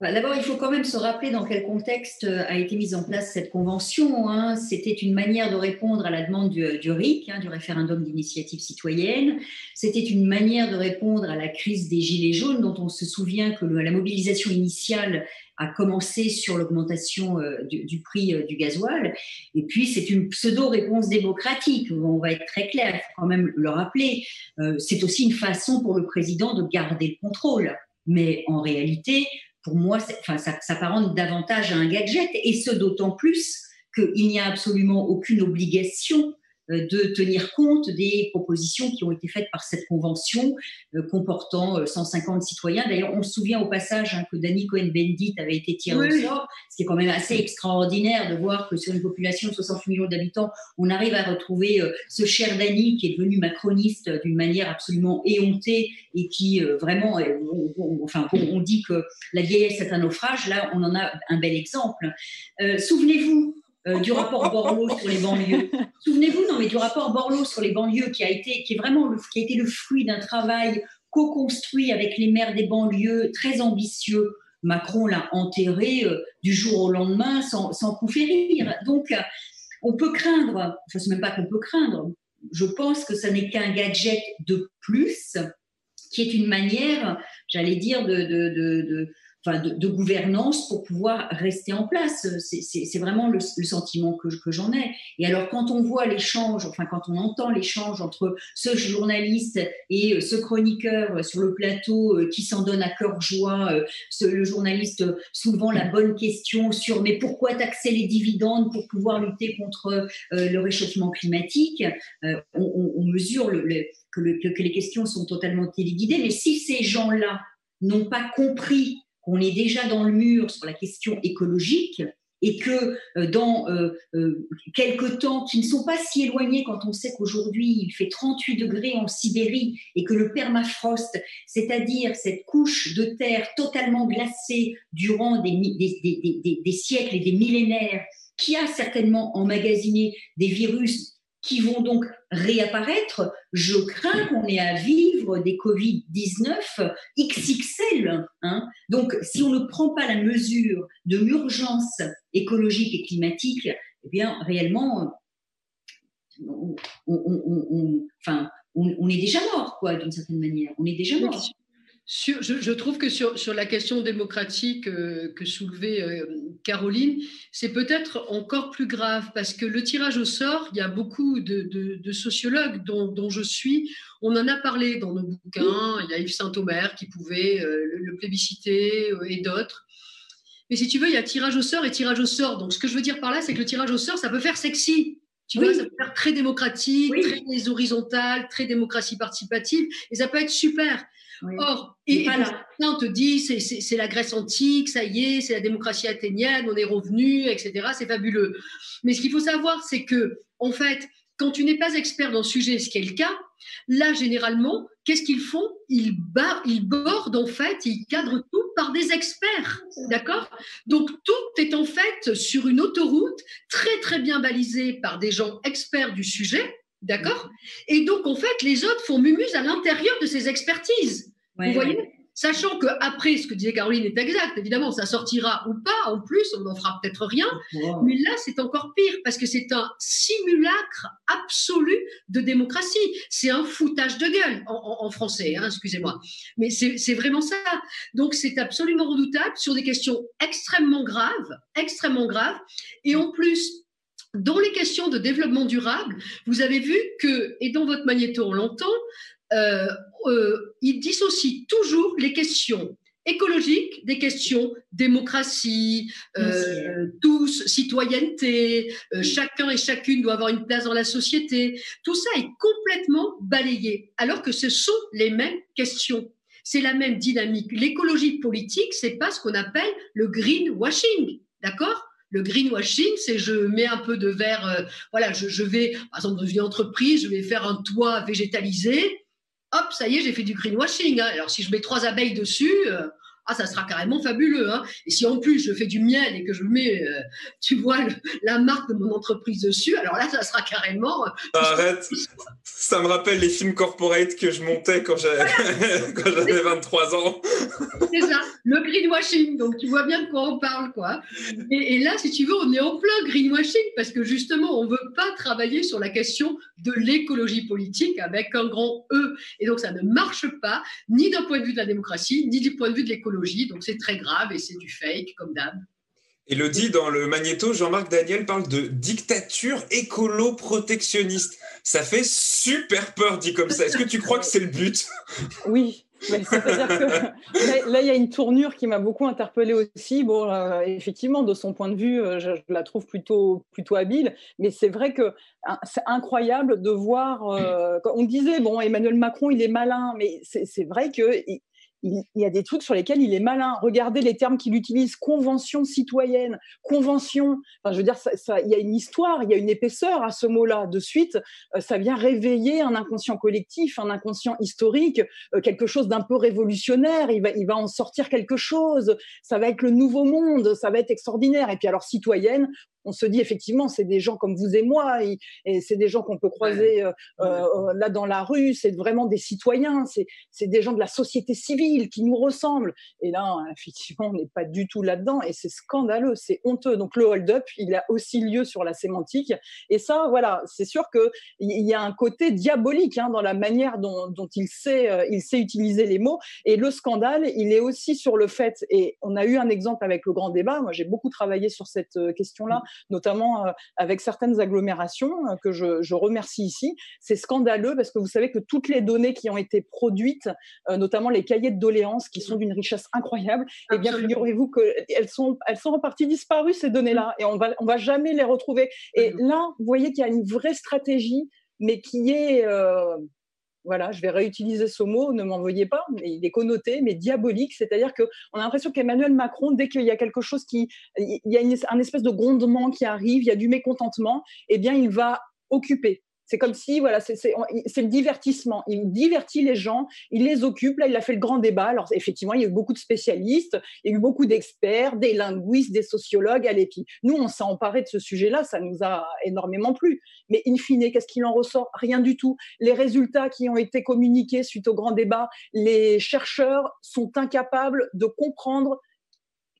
D'abord, il faut quand même se rappeler dans quel contexte euh, a été mise en place cette convention. Hein. C'était une manière de répondre à la demande du, RIC, hein, du référendum d'initiative citoyenne. C'était une manière de répondre à la crise des Gilets jaunes, dont on se souvient que la mobilisation initiale a commencé sur l'augmentation euh, du, prix euh, du gasoil. Et puis, c'est une pseudo-réponse démocratique. On va être très clair, il faut quand même le rappeler. c'est aussi une façon pour le président de garder le contrôle. Mais en réalité, pour moi, enfin, ça s'apparente davantage à un gadget, et ce d'autant plus qu'il n'y a absolument aucune obligation de tenir compte des propositions qui ont été faites par cette convention euh, comportant 150 euh, citoyens. D'ailleurs, on se souvient au passage hein, que Danny Cohen-Bendit avait été tiré au sort, ce qui est quand même assez extraordinaire de voir que sur une population de 60 millions d'habitants, on arrive à retrouver ce cher Danny qui est devenu macroniste d'une manière absolument éhontée et qui vraiment, enfin, on dit que la vieillesse est un naufrage. Là, on en a un bel exemple. Souvenez-vous euh, du rapport Borloo sur les banlieues. Souvenez-vous, non, mais du rapport Borloo sur les banlieues qui a été, qui est vraiment le, qui a été le fruit d'un travail co-construit avec les maires des banlieues, très ambitieux. Macron l'a enterré euh, du jour au lendemain sans, sans coup férir. Donc, on peut craindre, enfin, c'est même pas qu'on peut craindre, je pense que ça n'est qu'un gadget de plus, qui est une manière, j'allais dire, de, de, de de, gouvernance pour pouvoir rester en place. C'est vraiment le, sentiment que, j'en ai. Et alors, quand on voit l'échange, enfin, quand on entend l'échange entre ce journaliste et ce chroniqueur sur le plateau euh, qui s'en donne à cœur joie, euh, le journaliste soulevant la bonne question sur mais pourquoi taxer les dividendes pour pouvoir lutter contre euh, le réchauffement climatique, on, mesure que, que les questions sont totalement téléguidées. Mais si ces gens-là n'ont pas compris on est déjà dans le mur sur la question écologique et que euh, dans euh, euh, quelques temps qui ne sont pas si éloignés quand on sait qu'aujourd'hui il fait 38 degrés en Sibérie et que le permafrost, c'est-à-dire cette couche de terre totalement glacée durant des siècles et des millénaires, qui a certainement emmagasiné des virus qui vont donc réapparaître, je crains qu'on ait à vivre des Covid-19 XXL. Hein. Donc, si on ne prend pas la mesure de l'urgence écologique et climatique, eh bien, réellement, on, enfin, on, est déjà mort, quoi, d'une certaine manière. On est déjà mort je, trouve que sur, sur la question démocratique euh, que soulevait euh, Caroline, c'est peut-être encore plus grave parce que le tirage au sort, il y a beaucoup de, sociologues dont, je suis, on en a parlé dans nos bouquins, il y a Yves Saint-Omer qui pouvait euh, le, plébisciter et d'autres. Mais si tu veux, il y a tirage au sort et tirage au sort. Donc ce que je veux dire par là, c'est que le tirage au sort, ça peut faire sexy. Tu vois, ça peut faire très démocratique, très horizontal, très démocratie participative, et ça peut être super. Or, et, là, on te dit, c'est la Grèce antique, ça y est, c'est la démocratie athénienne, on est revenu, etc. C'est fabuleux. Mais ce qu'il faut savoir, c'est que, en fait, quand tu n'es pas expert dans le sujet, ce qui est le cas, là, généralement, qu'est-ce qu'ils font? Ils, ils bordent, en fait, ils cadrent tout par des experts. D'accord? Donc, tout est en fait sur une autoroute très, très bien balisée par des gens experts du sujet. D'accord? Et donc, en fait, les autres font mumuse à l'intérieur de ces expertises. Vous voyez? Sachant que après, ce que disait Caroline est exact, évidemment, ça sortira ou pas, en plus, on n'en fera peut-être rien, mais là, c'est encore pire, parce que c'est un simulacre absolu de démocratie. C'est un foutage de gueule, en, français, hein, excusez-moi. Mais c'est vraiment ça. Donc, c'est absolument redoutable sur des questions extrêmement graves, extrêmement graves, et en plus, dans les questions de développement durable, vous avez vu que, et dans votre magnéto, on l'entend, euh, euh, il dissocie toujours les questions écologiques des questions démocratie, euh, tous, citoyenneté, chacun et chacune doit avoir une place dans la société. Tout ça est complètement balayé, alors que ce sont les mêmes questions. C'est la même dynamique. L'écologie politique, c'est pas ce qu'on appelle le greenwashing, d'accord? Le greenwashing, c'est je mets un peu de verre, voilà, je, je, vais, par exemple, dans une entreprise, je vais faire un toit végétalisé, hop, ça y est, j'ai fait du greenwashing. Hein. Alors, si je mets trois abeilles dessus, euh, ah, ça sera carrément fabuleux. Hein. Et si en plus je fais du miel et que je mets, euh, tu vois, la marque de mon entreprise dessus, alors là, ça sera carrément. Euh, Arrête, ça me rappelle les films corporate que je montais quand j'avais 23 ans. C'est ça, le greenwashing. Donc tu vois bien de quoi on parle, quoi. Et, et, là, si tu veux, on est en plein greenwashing parce que justement, on ne veut pas travailler sur la question de l'écologie politique avec un grand E. Et donc, ça ne marche pas, ni d'un point de vue de la démocratie, ni du point de vue de l'écologie donc c'est très grave et c'est du fake, comme d'hab. dit dans le magnéto, Jean-Marc Daniel parle de dictature écolo-protectionniste. Ça fait super peur dit comme ça. Est-ce que tu crois que c'est le but? Oui, c'est-à-dire que là, il y a une tournure qui m'a beaucoup interpellée aussi. Bon, euh, effectivement, de son point de vue, euh, je, la trouve plutôt, plutôt habile, mais c'est vrai que hein, c'est incroyable de voir. Euh, on disait, bon, Emmanuel Macron, il est malin, mais c'est vrai que il, y a des trucs sur lesquels il est malin. Regardez les termes qu'il utilise convention citoyenne, convention. Enfin, je veux dire, ça, il y a une histoire, il y a une épaisseur à ce mot-là. De suite, euh, ça vient réveiller un inconscient collectif, un inconscient historique, euh, quelque chose d'un peu révolutionnaire. Il va, il va en sortir quelque chose. Ça va être le nouveau monde, ça va être extraordinaire. Et puis alors, citoyenne, on se dit effectivement, c'est des gens comme vous et moi, et, c'est des gens qu'on peut croiser euh, euh, là dans la rue, c'est vraiment des citoyens, c'est des gens de la société civile qui nous ressemblent. Et là, effectivement, on n'est pas du tout là-dedans, et c'est scandaleux, c'est honteux. Donc le hold-up, il a aussi lieu sur la sémantique, et ça, voilà, c'est sûr qu'il y a un côté diabolique hein, dans la manière dont, il, sait, euh, il sait utiliser les mots, et le scandale, il est aussi sur le fait, et on a eu un exemple avec le grand débat, moi j'ai beaucoup travaillé sur cette question-là, notamment euh, avec certaines agglomérations euh, que je, remercie ici. C'est scandaleux parce que vous savez que toutes les données qui ont été produites, euh, notamment les cahiers de doléances qui sont d'une richesse incroyable, eh bien, figurez-vous qu'elles sont, elles sont en partie disparues, ces données-là, et on va, on va jamais les retrouver. Et là, vous voyez qu'il y a une vraie stratégie, mais qui est, voilà, je vais réutiliser ce mot, ne m'en veuillez pas, mais il est connoté, mais diabolique, c'est-à-dire qu'on a l'impression qu'Emmanuel Macron, dès qu'il y a quelque chose qui, il y a un espèce de grondement qui arrive, il y a du mécontentement, eh bien, il va occuper c'est comme si, voilà, c'est le divertissement. Il divertit les gens, il les occupe. Là, il a fait le grand débat. Alors, effectivement, il y a eu beaucoup de spécialistes, il y a eu beaucoup d'experts, des linguistes, des sociologues. Allez, puis nous, on s'est emparé de ce sujet-là, ça nous a énormément plu. Mais in fine, qu'est-ce qu'il en ressort? Rien du tout. Les résultats qui ont été communiqués suite au grand débat, les chercheurs sont incapables de comprendre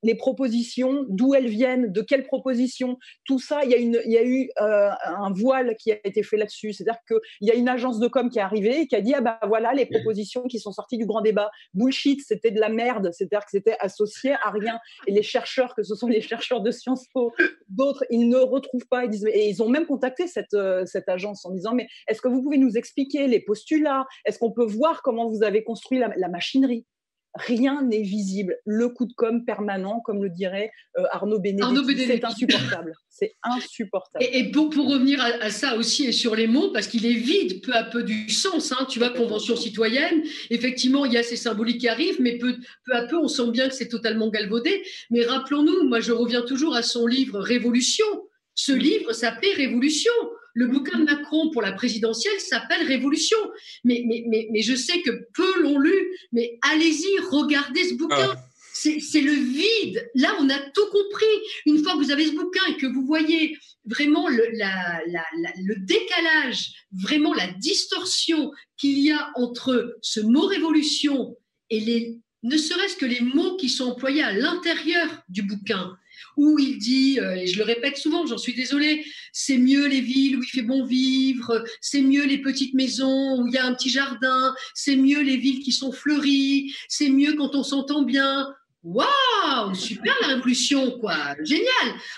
les propositions, d'où elles viennent, de quelles propositions, tout ça, il y a, une, il y a eu euh, un voile qui a été fait là-dessus. C'est-à-dire qu'il y a une agence de com qui est arrivée et qui a dit ah ben voilà les propositions qui sont sorties du grand débat. Bullshit, c'était de la merde. C'est-à-dire que c'était associé à rien. Et les chercheurs, que ce sont les chercheurs de Sciences Po, d'autres, ils ne retrouvent pas. Ils disent, et ils ont même contacté cette, euh, cette agence en disant mais est-ce que vous pouvez nous expliquer les postulats? Est-ce qu'on peut voir comment vous avez construit la machinerie? Rien n'est visible. Le coup de com permanent, comme le dirait euh, Arnaud Benedetti, c'est insupportable. C'est insupportable. Et, pour, pour, revenir à, ça aussi et sur les mots, parce qu'il est vide peu à peu du sens. Hein, tu vois, convention citoyenne, effectivement, il y a ces symboliques qui arrivent, mais peu, peu à peu, on sent bien que c'est totalement galvaudé. Mais rappelons-nous, moi je reviens toujours à son livre Révolution. Ce livre s'appelait Révolution. Le bouquin de Macron pour la présidentielle s'appelle Révolution. Mais, mais, mais, mais je sais que peu l'ont lu, mais allez-y, regardez ce bouquin. Ah. C'est le vide. Là, on a tout compris. Une fois que vous avez ce bouquin et que vous voyez vraiment le, le décalage, vraiment la distorsion qu'il y a entre ce mot révolution et les, ne serait-ce que les mots qui sont employés à l'intérieur du bouquin, où il dit, euh, et je le répète souvent, j'en suis désolée, c'est mieux les villes où il fait bon vivre, c'est mieux les petites maisons où il y a un petit jardin, c'est mieux les villes qui sont fleuries, c'est mieux quand on s'entend bien. Waouh, super la révolution, quoi, génial.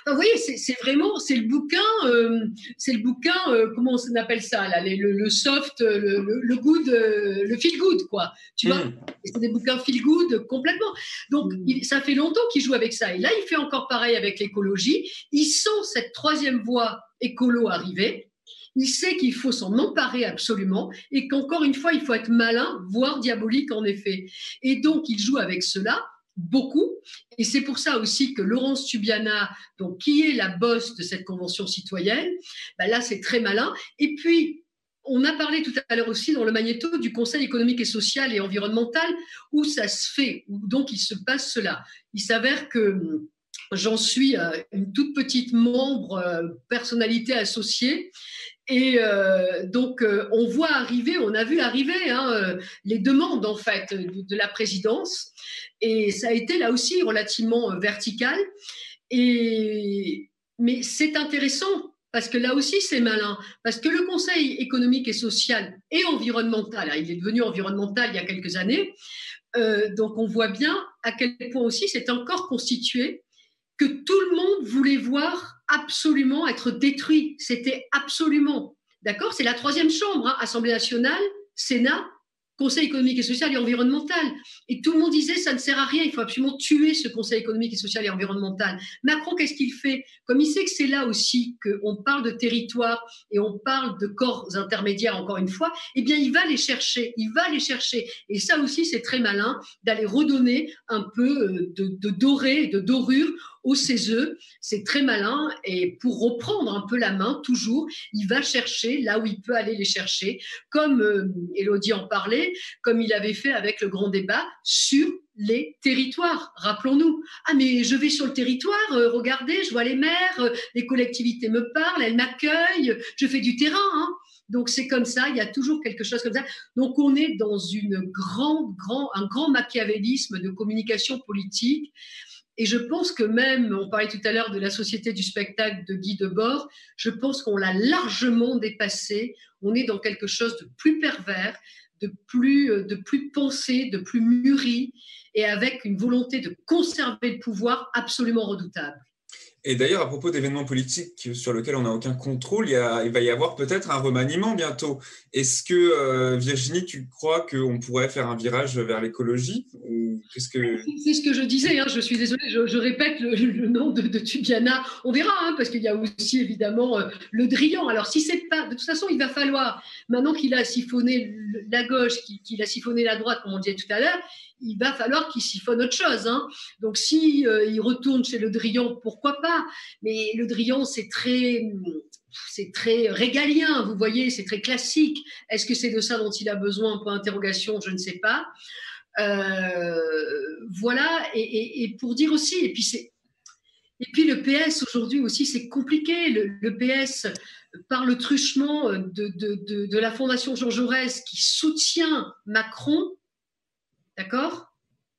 vous voyez, c'est vraiment, c'est le bouquin, euh, c'est le bouquin, euh, comment on appelle ça là, le, soft, le, le, good, euh, le feel good, quoi. Tu vois, mm. c'est des bouquins feel good complètement. Donc, mm. ça fait longtemps qu'il joue avec ça. Et là, il fait encore pareil avec l'écologie. Il sent cette troisième voie écolo arriver. Il sait qu'il faut s'en emparer absolument et qu'encore une fois, il faut être malin, voire diabolique en effet. Et donc, il joue avec cela beaucoup. Et c'est pour ça aussi que Laurence Tubiana, donc, qui est la bosse de cette convention citoyenne, bah là, c'est très malin. Et puis, on a parlé tout à l'heure aussi dans le magnéto du Conseil économique et social et environnemental où ça se fait, où donc il se passe cela. Il s'avère que j'en suis euh, une toute petite membre, euh, personnalité associée, et euh, donc, on voit arriver, on a vu arriver hein, les demandes en fait de, la présidence. Et ça a été là aussi relativement euh, vertical. Et, mais c'est intéressant parce que là aussi c'est malin, parce que le Conseil économique et social et environnemental, hein, il est devenu environnemental il y a quelques années, euh, donc on voit bien à quel point aussi c'est encore constitué, que tout le monde voulait voir absolument être détruit. C'était absolument, d'accord? C'est la troisième chambre, hein, Assemblée nationale, Sénat, Conseil économique et social et environnemental. Et tout le monde disait, ça ne sert à rien, il faut absolument tuer ce Conseil économique et social et environnemental. Macron, qu'est-ce qu'il fait? Comme il sait que c'est là aussi qu'on parle de territoire et on parle de corps intermédiaires, encore une fois, eh bien, il va les chercher, il va les chercher. Et ça aussi, c'est très malin d'aller redonner un peu euh, de, de doré, de dorure au CESE. C'est très malin et pour reprendre un peu la main, toujours, il va chercher là où il peut aller les chercher, comme euh, Elodie en parlait, comme il avait fait avec le grand débat sur les territoires. Rappelons-nous. Ah, mais je vais sur le territoire, euh, regardez, je vois les maires, euh, les collectivités me parlent, elles m'accueillent, je fais du terrain. Hein. Donc c'est comme ça, il y a toujours quelque chose comme ça. Donc on est dans une grande, grand, un grand machiavélisme de communication politique et je pense que même, on parlait tout à l'heure de la société du spectacle de Guy Debord, je pense qu'on l'a largement dépassé. On est dans quelque chose de plus pervers, de plus, euh, de plus pensé, de plus mûri, et avec une volonté de conserver le pouvoir absolument redoutable. Et d'ailleurs, à propos d'événements politiques sur lesquels on n'a aucun contrôle, il, va y avoir peut-être un remaniement bientôt. Est-ce que, euh, Virginie, tu crois qu'on pourrait faire un virage vers l'écologie C'est ce que je disais, hein, je suis désolée, je, répète le, nom de, Tubiana. On verra, hein, parce qu'il y a aussi évidemment euh, le Drian. Alors, si c'est pas. De toute façon, il va falloir, maintenant qu'il a siphonné la gauche, qu'il a siphonné la droite, comme on disait tout à l'heure, il va falloir qu'il siphonne autre chose. Hein. Donc, si euh, il retourne chez le Drian, pourquoi pas? Mais le Drian, c'est très, c'est très régalien, vous voyez, c'est très classique. Est-ce que c'est de ça dont il a besoin? Je ne sais pas. Euh, voilà, et, pour dire aussi, et puis c'est, et puis le PS aujourd'hui aussi, c'est compliqué. Le, PS, par le truchement de, de, de, la Fondation Jean Jaurès qui soutient Macron, D'accord?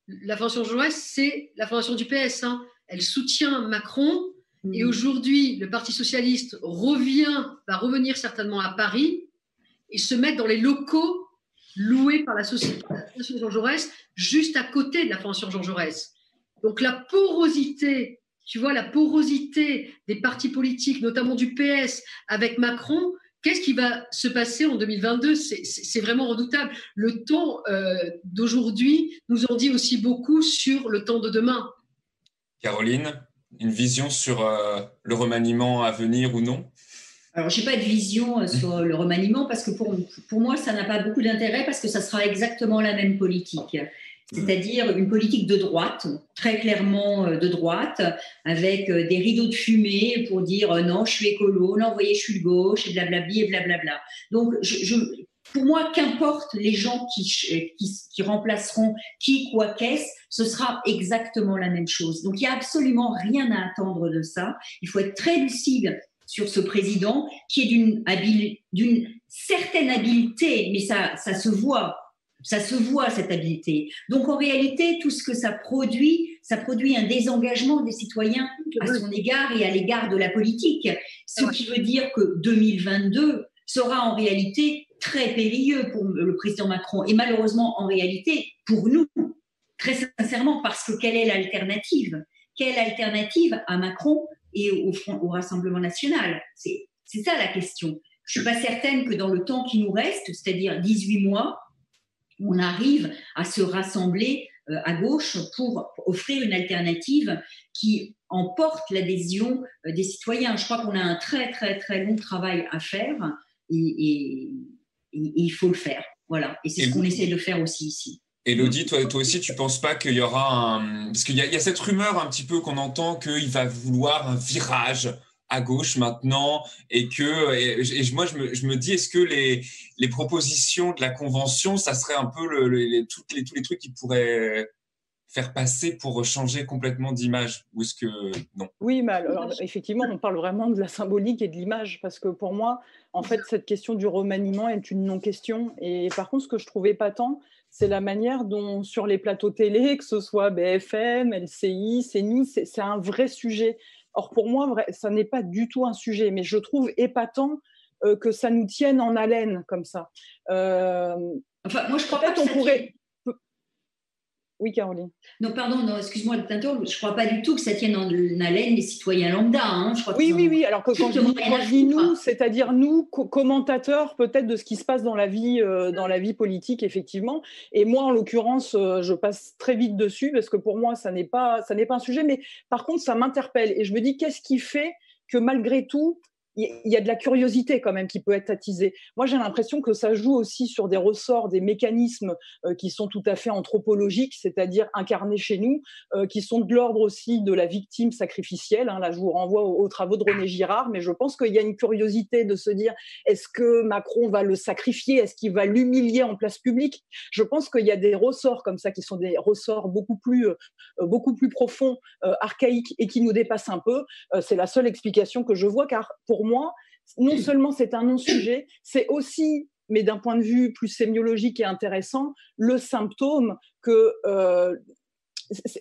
La Fondation Jaurès, c'est la fondation du PS. Hein. Elle soutient Macron. Et mmh. aujourd'hui, le Parti socialiste revient, va revenir certainement à Paris et se mettre dans les locaux loués par la société Jean Jaurès, juste à côté de la Fondation Jean Jaurès. Donc la porosité, tu vois, la porosité des partis politiques, notamment du PS avec Macron, Qu'est-ce qui va se passer en 2022 C'est vraiment redoutable. Le temps euh, d'aujourd'hui nous en dit aussi beaucoup sur le temps de demain. Caroline, une vision sur euh, le remaniement à venir ou non? Alors, je n'ai pas de vision euh, sur le remaniement parce que pour, pour moi, ça n'a pas beaucoup d'intérêt parce que ça sera exactement la même politique. C'est-à-dire une politique de droite, très clairement euh, de droite, avec euh, des rideaux de fumée pour dire euh, non, je suis écolo, non, vous voyez, je suis de gauche, et blablabla, et blablabla. Donc, je, pour moi, qu'importe les gens qui, qui, qui remplaceront qui, quoi, qu'est-ce, ce sera exactement la même chose. Donc, il n'y a absolument rien à attendre de ça. Il faut être très lucide sur ce président qui est d'une d'une certaine habileté, mais ça, ça se voit ça se voit, cette habileté. Donc, en réalité, tout ce que ça produit, ça produit un désengagement des citoyens à son égard et à l'égard de la politique. Ce qui veut dire que 2022 sera en réalité très périlleux pour le président Macron et malheureusement, en réalité, pour nous, très sincèrement, parce que quelle est l'alternative? Quelle alternative à Macron et au, au Rassemblement national? C'est ça la question. Je ne suis pas certaine que dans le temps qui nous reste, c'est-à-dire 18 mois, on arrive à se rassembler euh, à gauche pour offrir une alternative qui emporte l'adhésion euh, des citoyens. Je crois qu'on a un très très très long travail à faire et, il faut le faire. Voilà. Et c'est ce qu'on essaie de faire aussi ici. Elodie, toi, toi aussi, tu penses pas qu'il y aura un... Parce qu'il y, y, a cette rumeur un petit peu qu'on entend qu'il va vouloir un virage à gauche maintenant et que et, moi je me, dis est-ce que les, propositions de la convention ça serait un peu le, toutes les, tous les trucs qui pourraient faire passer pour changer complètement d'image? Ou est-ce que non? Oui, mais alors, effectivement, on parle vraiment de la symbolique et de l'image parce que pour moi, en fait, cette question du remaniement est une non-question. Et par contre, ce que je trouvais pas tant, c'est la manière dont sur les plateaux télé, que ce soit BFM, LCI, CNI, c'est un vrai sujet. Or, pour moi, ça n'est pas du tout un sujet, mais je trouve épatant euh, que ça nous tienne en haleine comme ça. Euh, enfin, moi, je crois pas que on pourrait. Oui, Caroline. Non, pardon, non, excuse-moi de t'interrompre. Je ne crois pas du tout que ça tienne en haleine les citoyens lambda. Hein. Je crois oui, oui, oui. Alors que quand je, dis, nous, c'est-à-dire nous, commentateurs peut-être de ce qui se passe dans la vie, euh, dans la vie politique, effectivement. Et moi, en l'occurrence, euh, je passe très vite dessus parce que pour moi, ça n'est pas, ça n'est pas un sujet. Mais par contre, ça m'interpelle et je me dis, qu'est-ce qui fait que malgré tout, il y a de la curiosité quand même qui peut être attisée. Moi, j'ai l'impression que ça joue aussi sur des ressorts, des mécanismes euh, qui sont tout à fait anthropologiques, c'est-à-dire incarnés chez nous, euh, qui sont de l'ordre aussi de la victime sacrificielle. Hein. Là, je vous renvoie aux, travaux de René Girard, mais je pense qu'il y a une curiosité de se dire est-ce que Macron va le sacrifier? Est-ce qu'il va l'humilier en place publique? Je pense qu'il y a des ressorts comme ça qui sont des ressorts beaucoup plus, euh, beaucoup plus profonds, archaïques et qui nous dépassent un peu. C'est la seule explication que je vois, car pour moi, non seulement c'est un non-sujet, c'est aussi, mais d'un point de vue plus sémiologique et intéressant, le symptôme que euh,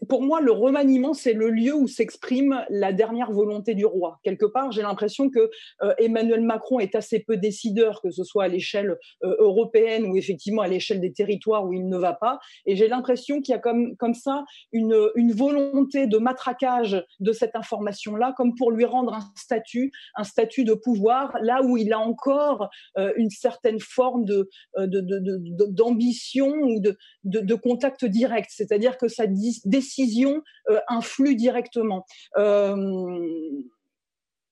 pour moi, le remaniement, c'est le lieu où s'exprime la dernière volonté du roi. Quelque part, j'ai l'impression que euh, Emmanuel Macron est assez peu décideur, que ce soit à l'échelle euh, européenne ou effectivement à l'échelle des territoires où il ne va pas. Et j'ai l'impression qu'il y a comme, comme ça une, une volonté de matraquage de cette information-là, comme pour lui rendre un statut, un statut de pouvoir, là où il a encore euh, une certaine forme de, d'ambition ou de, de, contact direct. C'est-à-dire que ça dit décision euh, influe directement. Euh,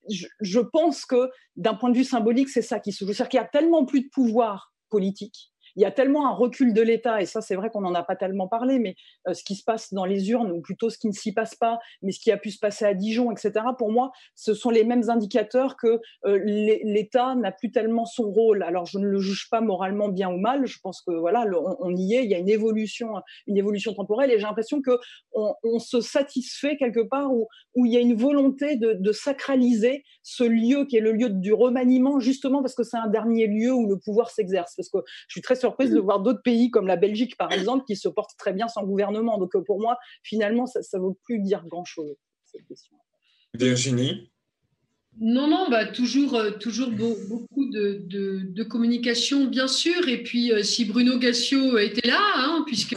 je, pense que d'un point de vue symbolique, c'est ça qui se joue. C'est-à-dire qu'il y a tellement plus de pouvoir politique il y a tellement un recul de l'État, et ça c'est vrai qu'on n'en a pas tellement parlé, mais euh, ce qui se passe dans les urnes, ou plutôt ce qui ne s'y passe pas, mais ce qui a pu se passer à Dijon, etc., pour moi, ce sont les mêmes indicateurs que euh, l'État n'a plus tellement son rôle. Alors je ne le juge pas moralement bien ou mal, je pense que voilà, on, y est, il y a une évolution, une évolution temporelle, et j'ai l'impression que on, se satisfait quelque part où, où il y a une volonté de, de sacraliser ce lieu qui est le lieu du remaniement, justement parce que c'est un dernier lieu où le pouvoir s'exerce. Parce que je suis très surprise de voir d'autres pays comme la Belgique, par exemple, qui se portent très bien sans gouvernement. Donc euh, pour moi, finalement, ça ne vaut plus dire grand-chose, cette question. Virginie? Non, non, bah, toujours, euh, toujours beaucoup de, de, communication, bien sûr. Et puis, euh, si Bruno Gassio était là, hein, puisque.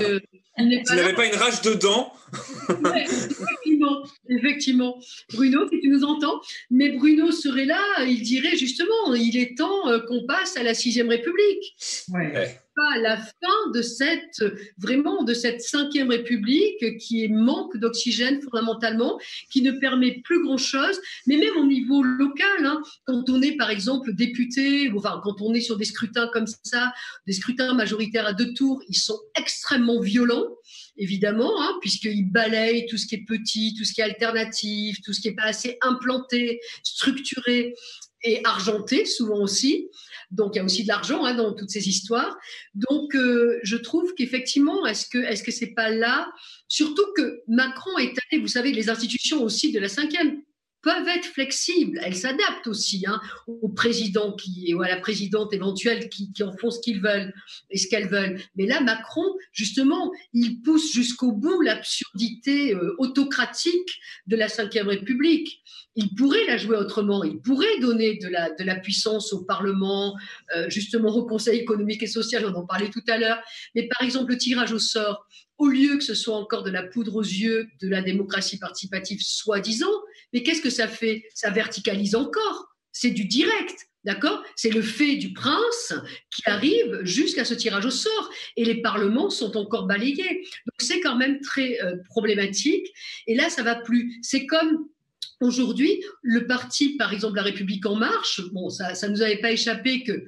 Il n'avait pas une rage dedans. effectivement, effectivement. Bruno, si tu nous entends? Mais Bruno serait là, il dirait justement il est temps qu'on passe à la Sixième République. Ouais pas la fin de cette vraiment de cette cinquième république qui manque d'oxygène fondamentalement, qui ne permet plus grand chose. Mais même au niveau local, hein, quand on est par exemple député, enfin quand on est sur des scrutins comme ça, des scrutins majoritaires à deux tours, ils sont extrêmement violents. évidemment, hein, puisqu'il balaye tout ce qui est petit, tout ce qui est alternatif, tout ce qui n'est pas assez implanté, structuré et argenté, souvent aussi. Donc il y a aussi de l'argent hein, dans toutes ces histoires. Donc euh, je trouve qu'effectivement, est-ce que est-ce que c'est pas là, surtout que Macron est allé, vous savez, les institutions aussi de la cinquième peuvent être flexibles, elles s'adaptent aussi hein, au président qui, ou à la présidente éventuelle qui, qui en font ce qu'ils veulent et ce qu'elles veulent. Mais là, Macron, justement, il pousse jusqu'au bout l'absurdité euh, autocratique de la Ve République. Il pourrait la jouer autrement, il pourrait donner de la, de la puissance au Parlement, euh, justement au Conseil économique et social, on en parlait tout à l'heure. Mais par exemple, le tirage au sort, au lieu que ce soit encore de la poudre aux yeux de la démocratie participative, soi-disant, mais qu'est-ce que ça fait? Ça verticalise encore. C'est du direct. D'accord? C'est le fait du prince qui arrive jusqu'à ce tirage au sort. Et les parlements sont encore balayés. Donc c'est quand même très euh, problématique. Et là, ça va plus. C'est comme aujourd'hui, le parti, par exemple, La République En Marche, bon, ça ne nous avait pas échappé que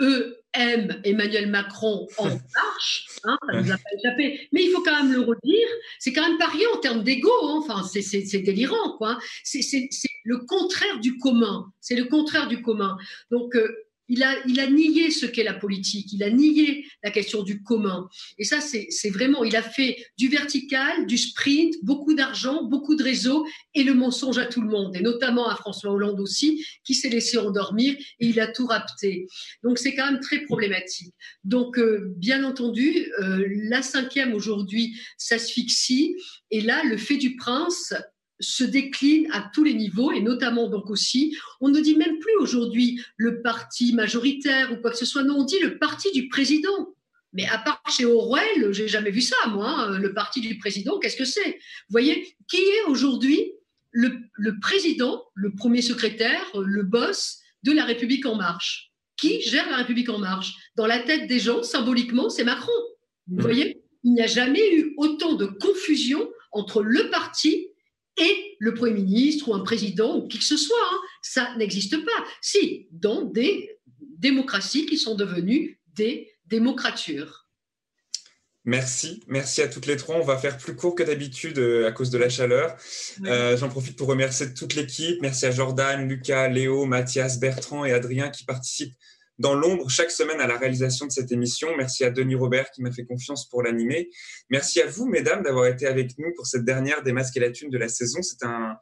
eux aiment Emmanuel Macron en marche, hein, ça nous a pas échappé. Mais il faut quand même le redire, c'est quand même pas rien en termes d'ego, hein. enfin c'est délirant quoi. C'est le contraire du commun, c'est le contraire du commun. Donc euh, il a, il a nié ce qu'est la politique, il a nié la question du commun. Et ça, c'est vraiment, il a fait du vertical, du sprint, beaucoup d'argent, beaucoup de réseaux et le mensonge à tout le monde, et notamment à François Hollande aussi, qui s'est laissé endormir et il a tout rapté. Donc c'est quand même très problématique. Donc, euh, bien entendu, euh, la cinquième aujourd'hui s'asphyxie, et là, le fait du prince se décline à tous les niveaux et notamment donc aussi, on ne dit même plus aujourd'hui le parti majoritaire ou quoi que ce soit, non, on dit le parti du président. Mais à part chez Orwell, j'ai jamais vu ça, moi, hein, le parti du président, qu'est-ce que c'est? Vous voyez, qui est aujourd'hui le, le, président, le premier secrétaire, le boss de la République en marche? Qui gère la République en marche? Dans la tête des gens, symboliquement, c'est Macron. Vous voyez, il n'y a jamais eu autant de confusion entre le parti et le Premier ministre ou un président ou qui que ce soit. Hein. Ça n'existe pas. Si, dans des démocraties qui sont devenues des démocratures. Merci, merci à toutes les trois. On va faire plus court que d'habitude euh, à cause de la chaleur. Euh, j'en profite pour remercier toute l'équipe. Merci à Jordan, Lucas, Léo, Mathias, Bertrand et Adrien qui participent dans l'ombre chaque semaine à la réalisation de cette émission. Merci à Denis Robert qui m'a fait confiance pour l'animer. Merci à vous, mesdames, d'avoir été avec nous pour cette dernière des masques et la thune de la saison. C'est un,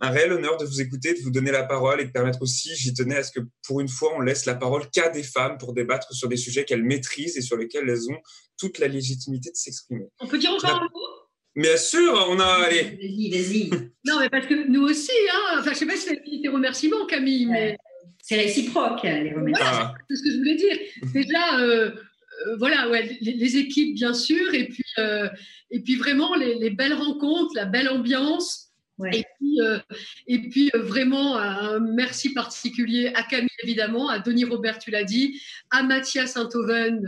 un réel honneur de vous écouter, de vous donner la parole et de permettre aussi, j'y tenais à ce que pour une fois, on laisse la parole qu'à des femmes pour débattre sur des sujets qu'elles maîtrisent et sur lesquels elles ont toute la légitimité de s'exprimer. On peut dire encore un mot? Bien sûr, on a. Allez. Vas-y, vas-y. Non, mais parce que nous aussi, hein, enfin, je sais pas si c'est tes remerciements, Camille, mais c'est réciproque, les remerciements. c'est ce que je voulais dire. Déjà, euh, euh, voilà, ouais, les, équipes, bien sûr, et puis, euh, et puis vraiment les, belles rencontres, la belle ambiance. Et puis, et puis vraiment un merci particulier à Camille évidemment, à Denis Robert, tu l'as dit, à Mathias Saint-Oven,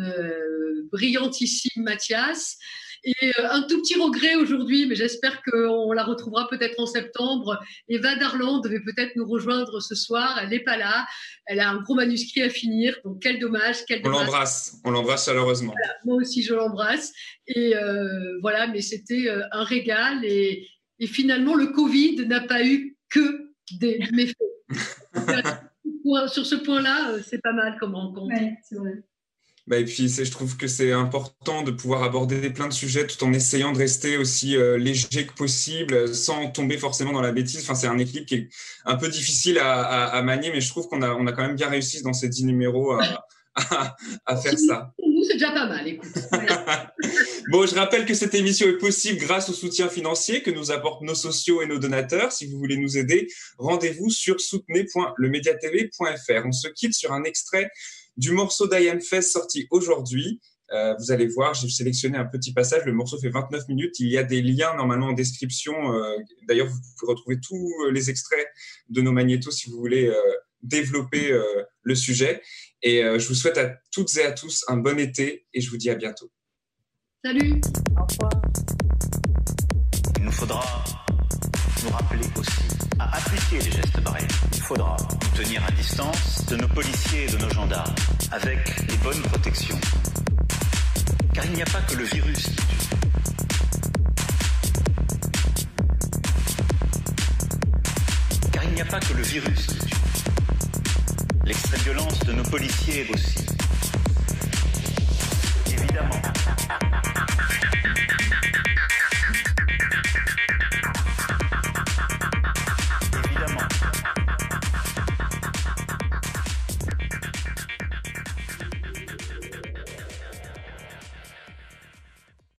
brillantissime Mathias, et euh, un tout petit regret aujourd'hui, mais j'espère qu'on la retrouvera peut-être en septembre. Eva Darland devait peut-être nous rejoindre ce soir. Elle n'est pas là. Elle a un gros manuscrit à finir. Donc quel dommage. Quel on l'embrasse. On l'embrasse chaleureusement. moi aussi, je l'embrasse. Et euh, voilà, mais c'était euh, un régal. Et, et finalement, le Covid n'a pas eu que des méfaits. Sur ce point-là, c'est pas mal comme rencontre. Ouais, c'est vrai. Bah, et puis, je trouve que c'est important de pouvoir aborder plein de sujets tout en essayant de rester aussi euh, léger que possible, sans tomber forcément dans la bêtise. Enfin, c'est un équilibre qui est un peu difficile à, manier, mais je trouve qu'on a, on a quand même bien réussi dans ces dix numéros à, à, faire ça. C'est déjà pas mal, écoute. bon, je rappelle que cette émission est possible grâce au soutien financier que nous apportent nos sociaux et nos donateurs. Si vous voulez nous aider, rendez-vous sur soutenez.lemediatv.fr. On se quitte sur un extrait du morceau d'Ian Fest sorti aujourd'hui. Euh, vous allez voir, j'ai sélectionné un petit passage. Le morceau fait 29 minutes. Il y a des liens normalement en description. Euh, d'ailleurs, vous pouvez retrouver tous les extraits de nos magnétos si vous voulez euh, développer le sujet. Et je vous souhaite à toutes et à tous un bon été et je vous dis à bientôt. Salut. Au revoir. Il nous faudra nous rappeler aussi à appliquer les gestes barrières. Il faudra tenir à distance de nos policiers et de nos gendarmes, avec les bonnes protections. Car il n'y a pas que le virus qui tue. Car il n'y a pas que le virus qui tue. L'extrême violence de nos policiers aussi. Évidemment.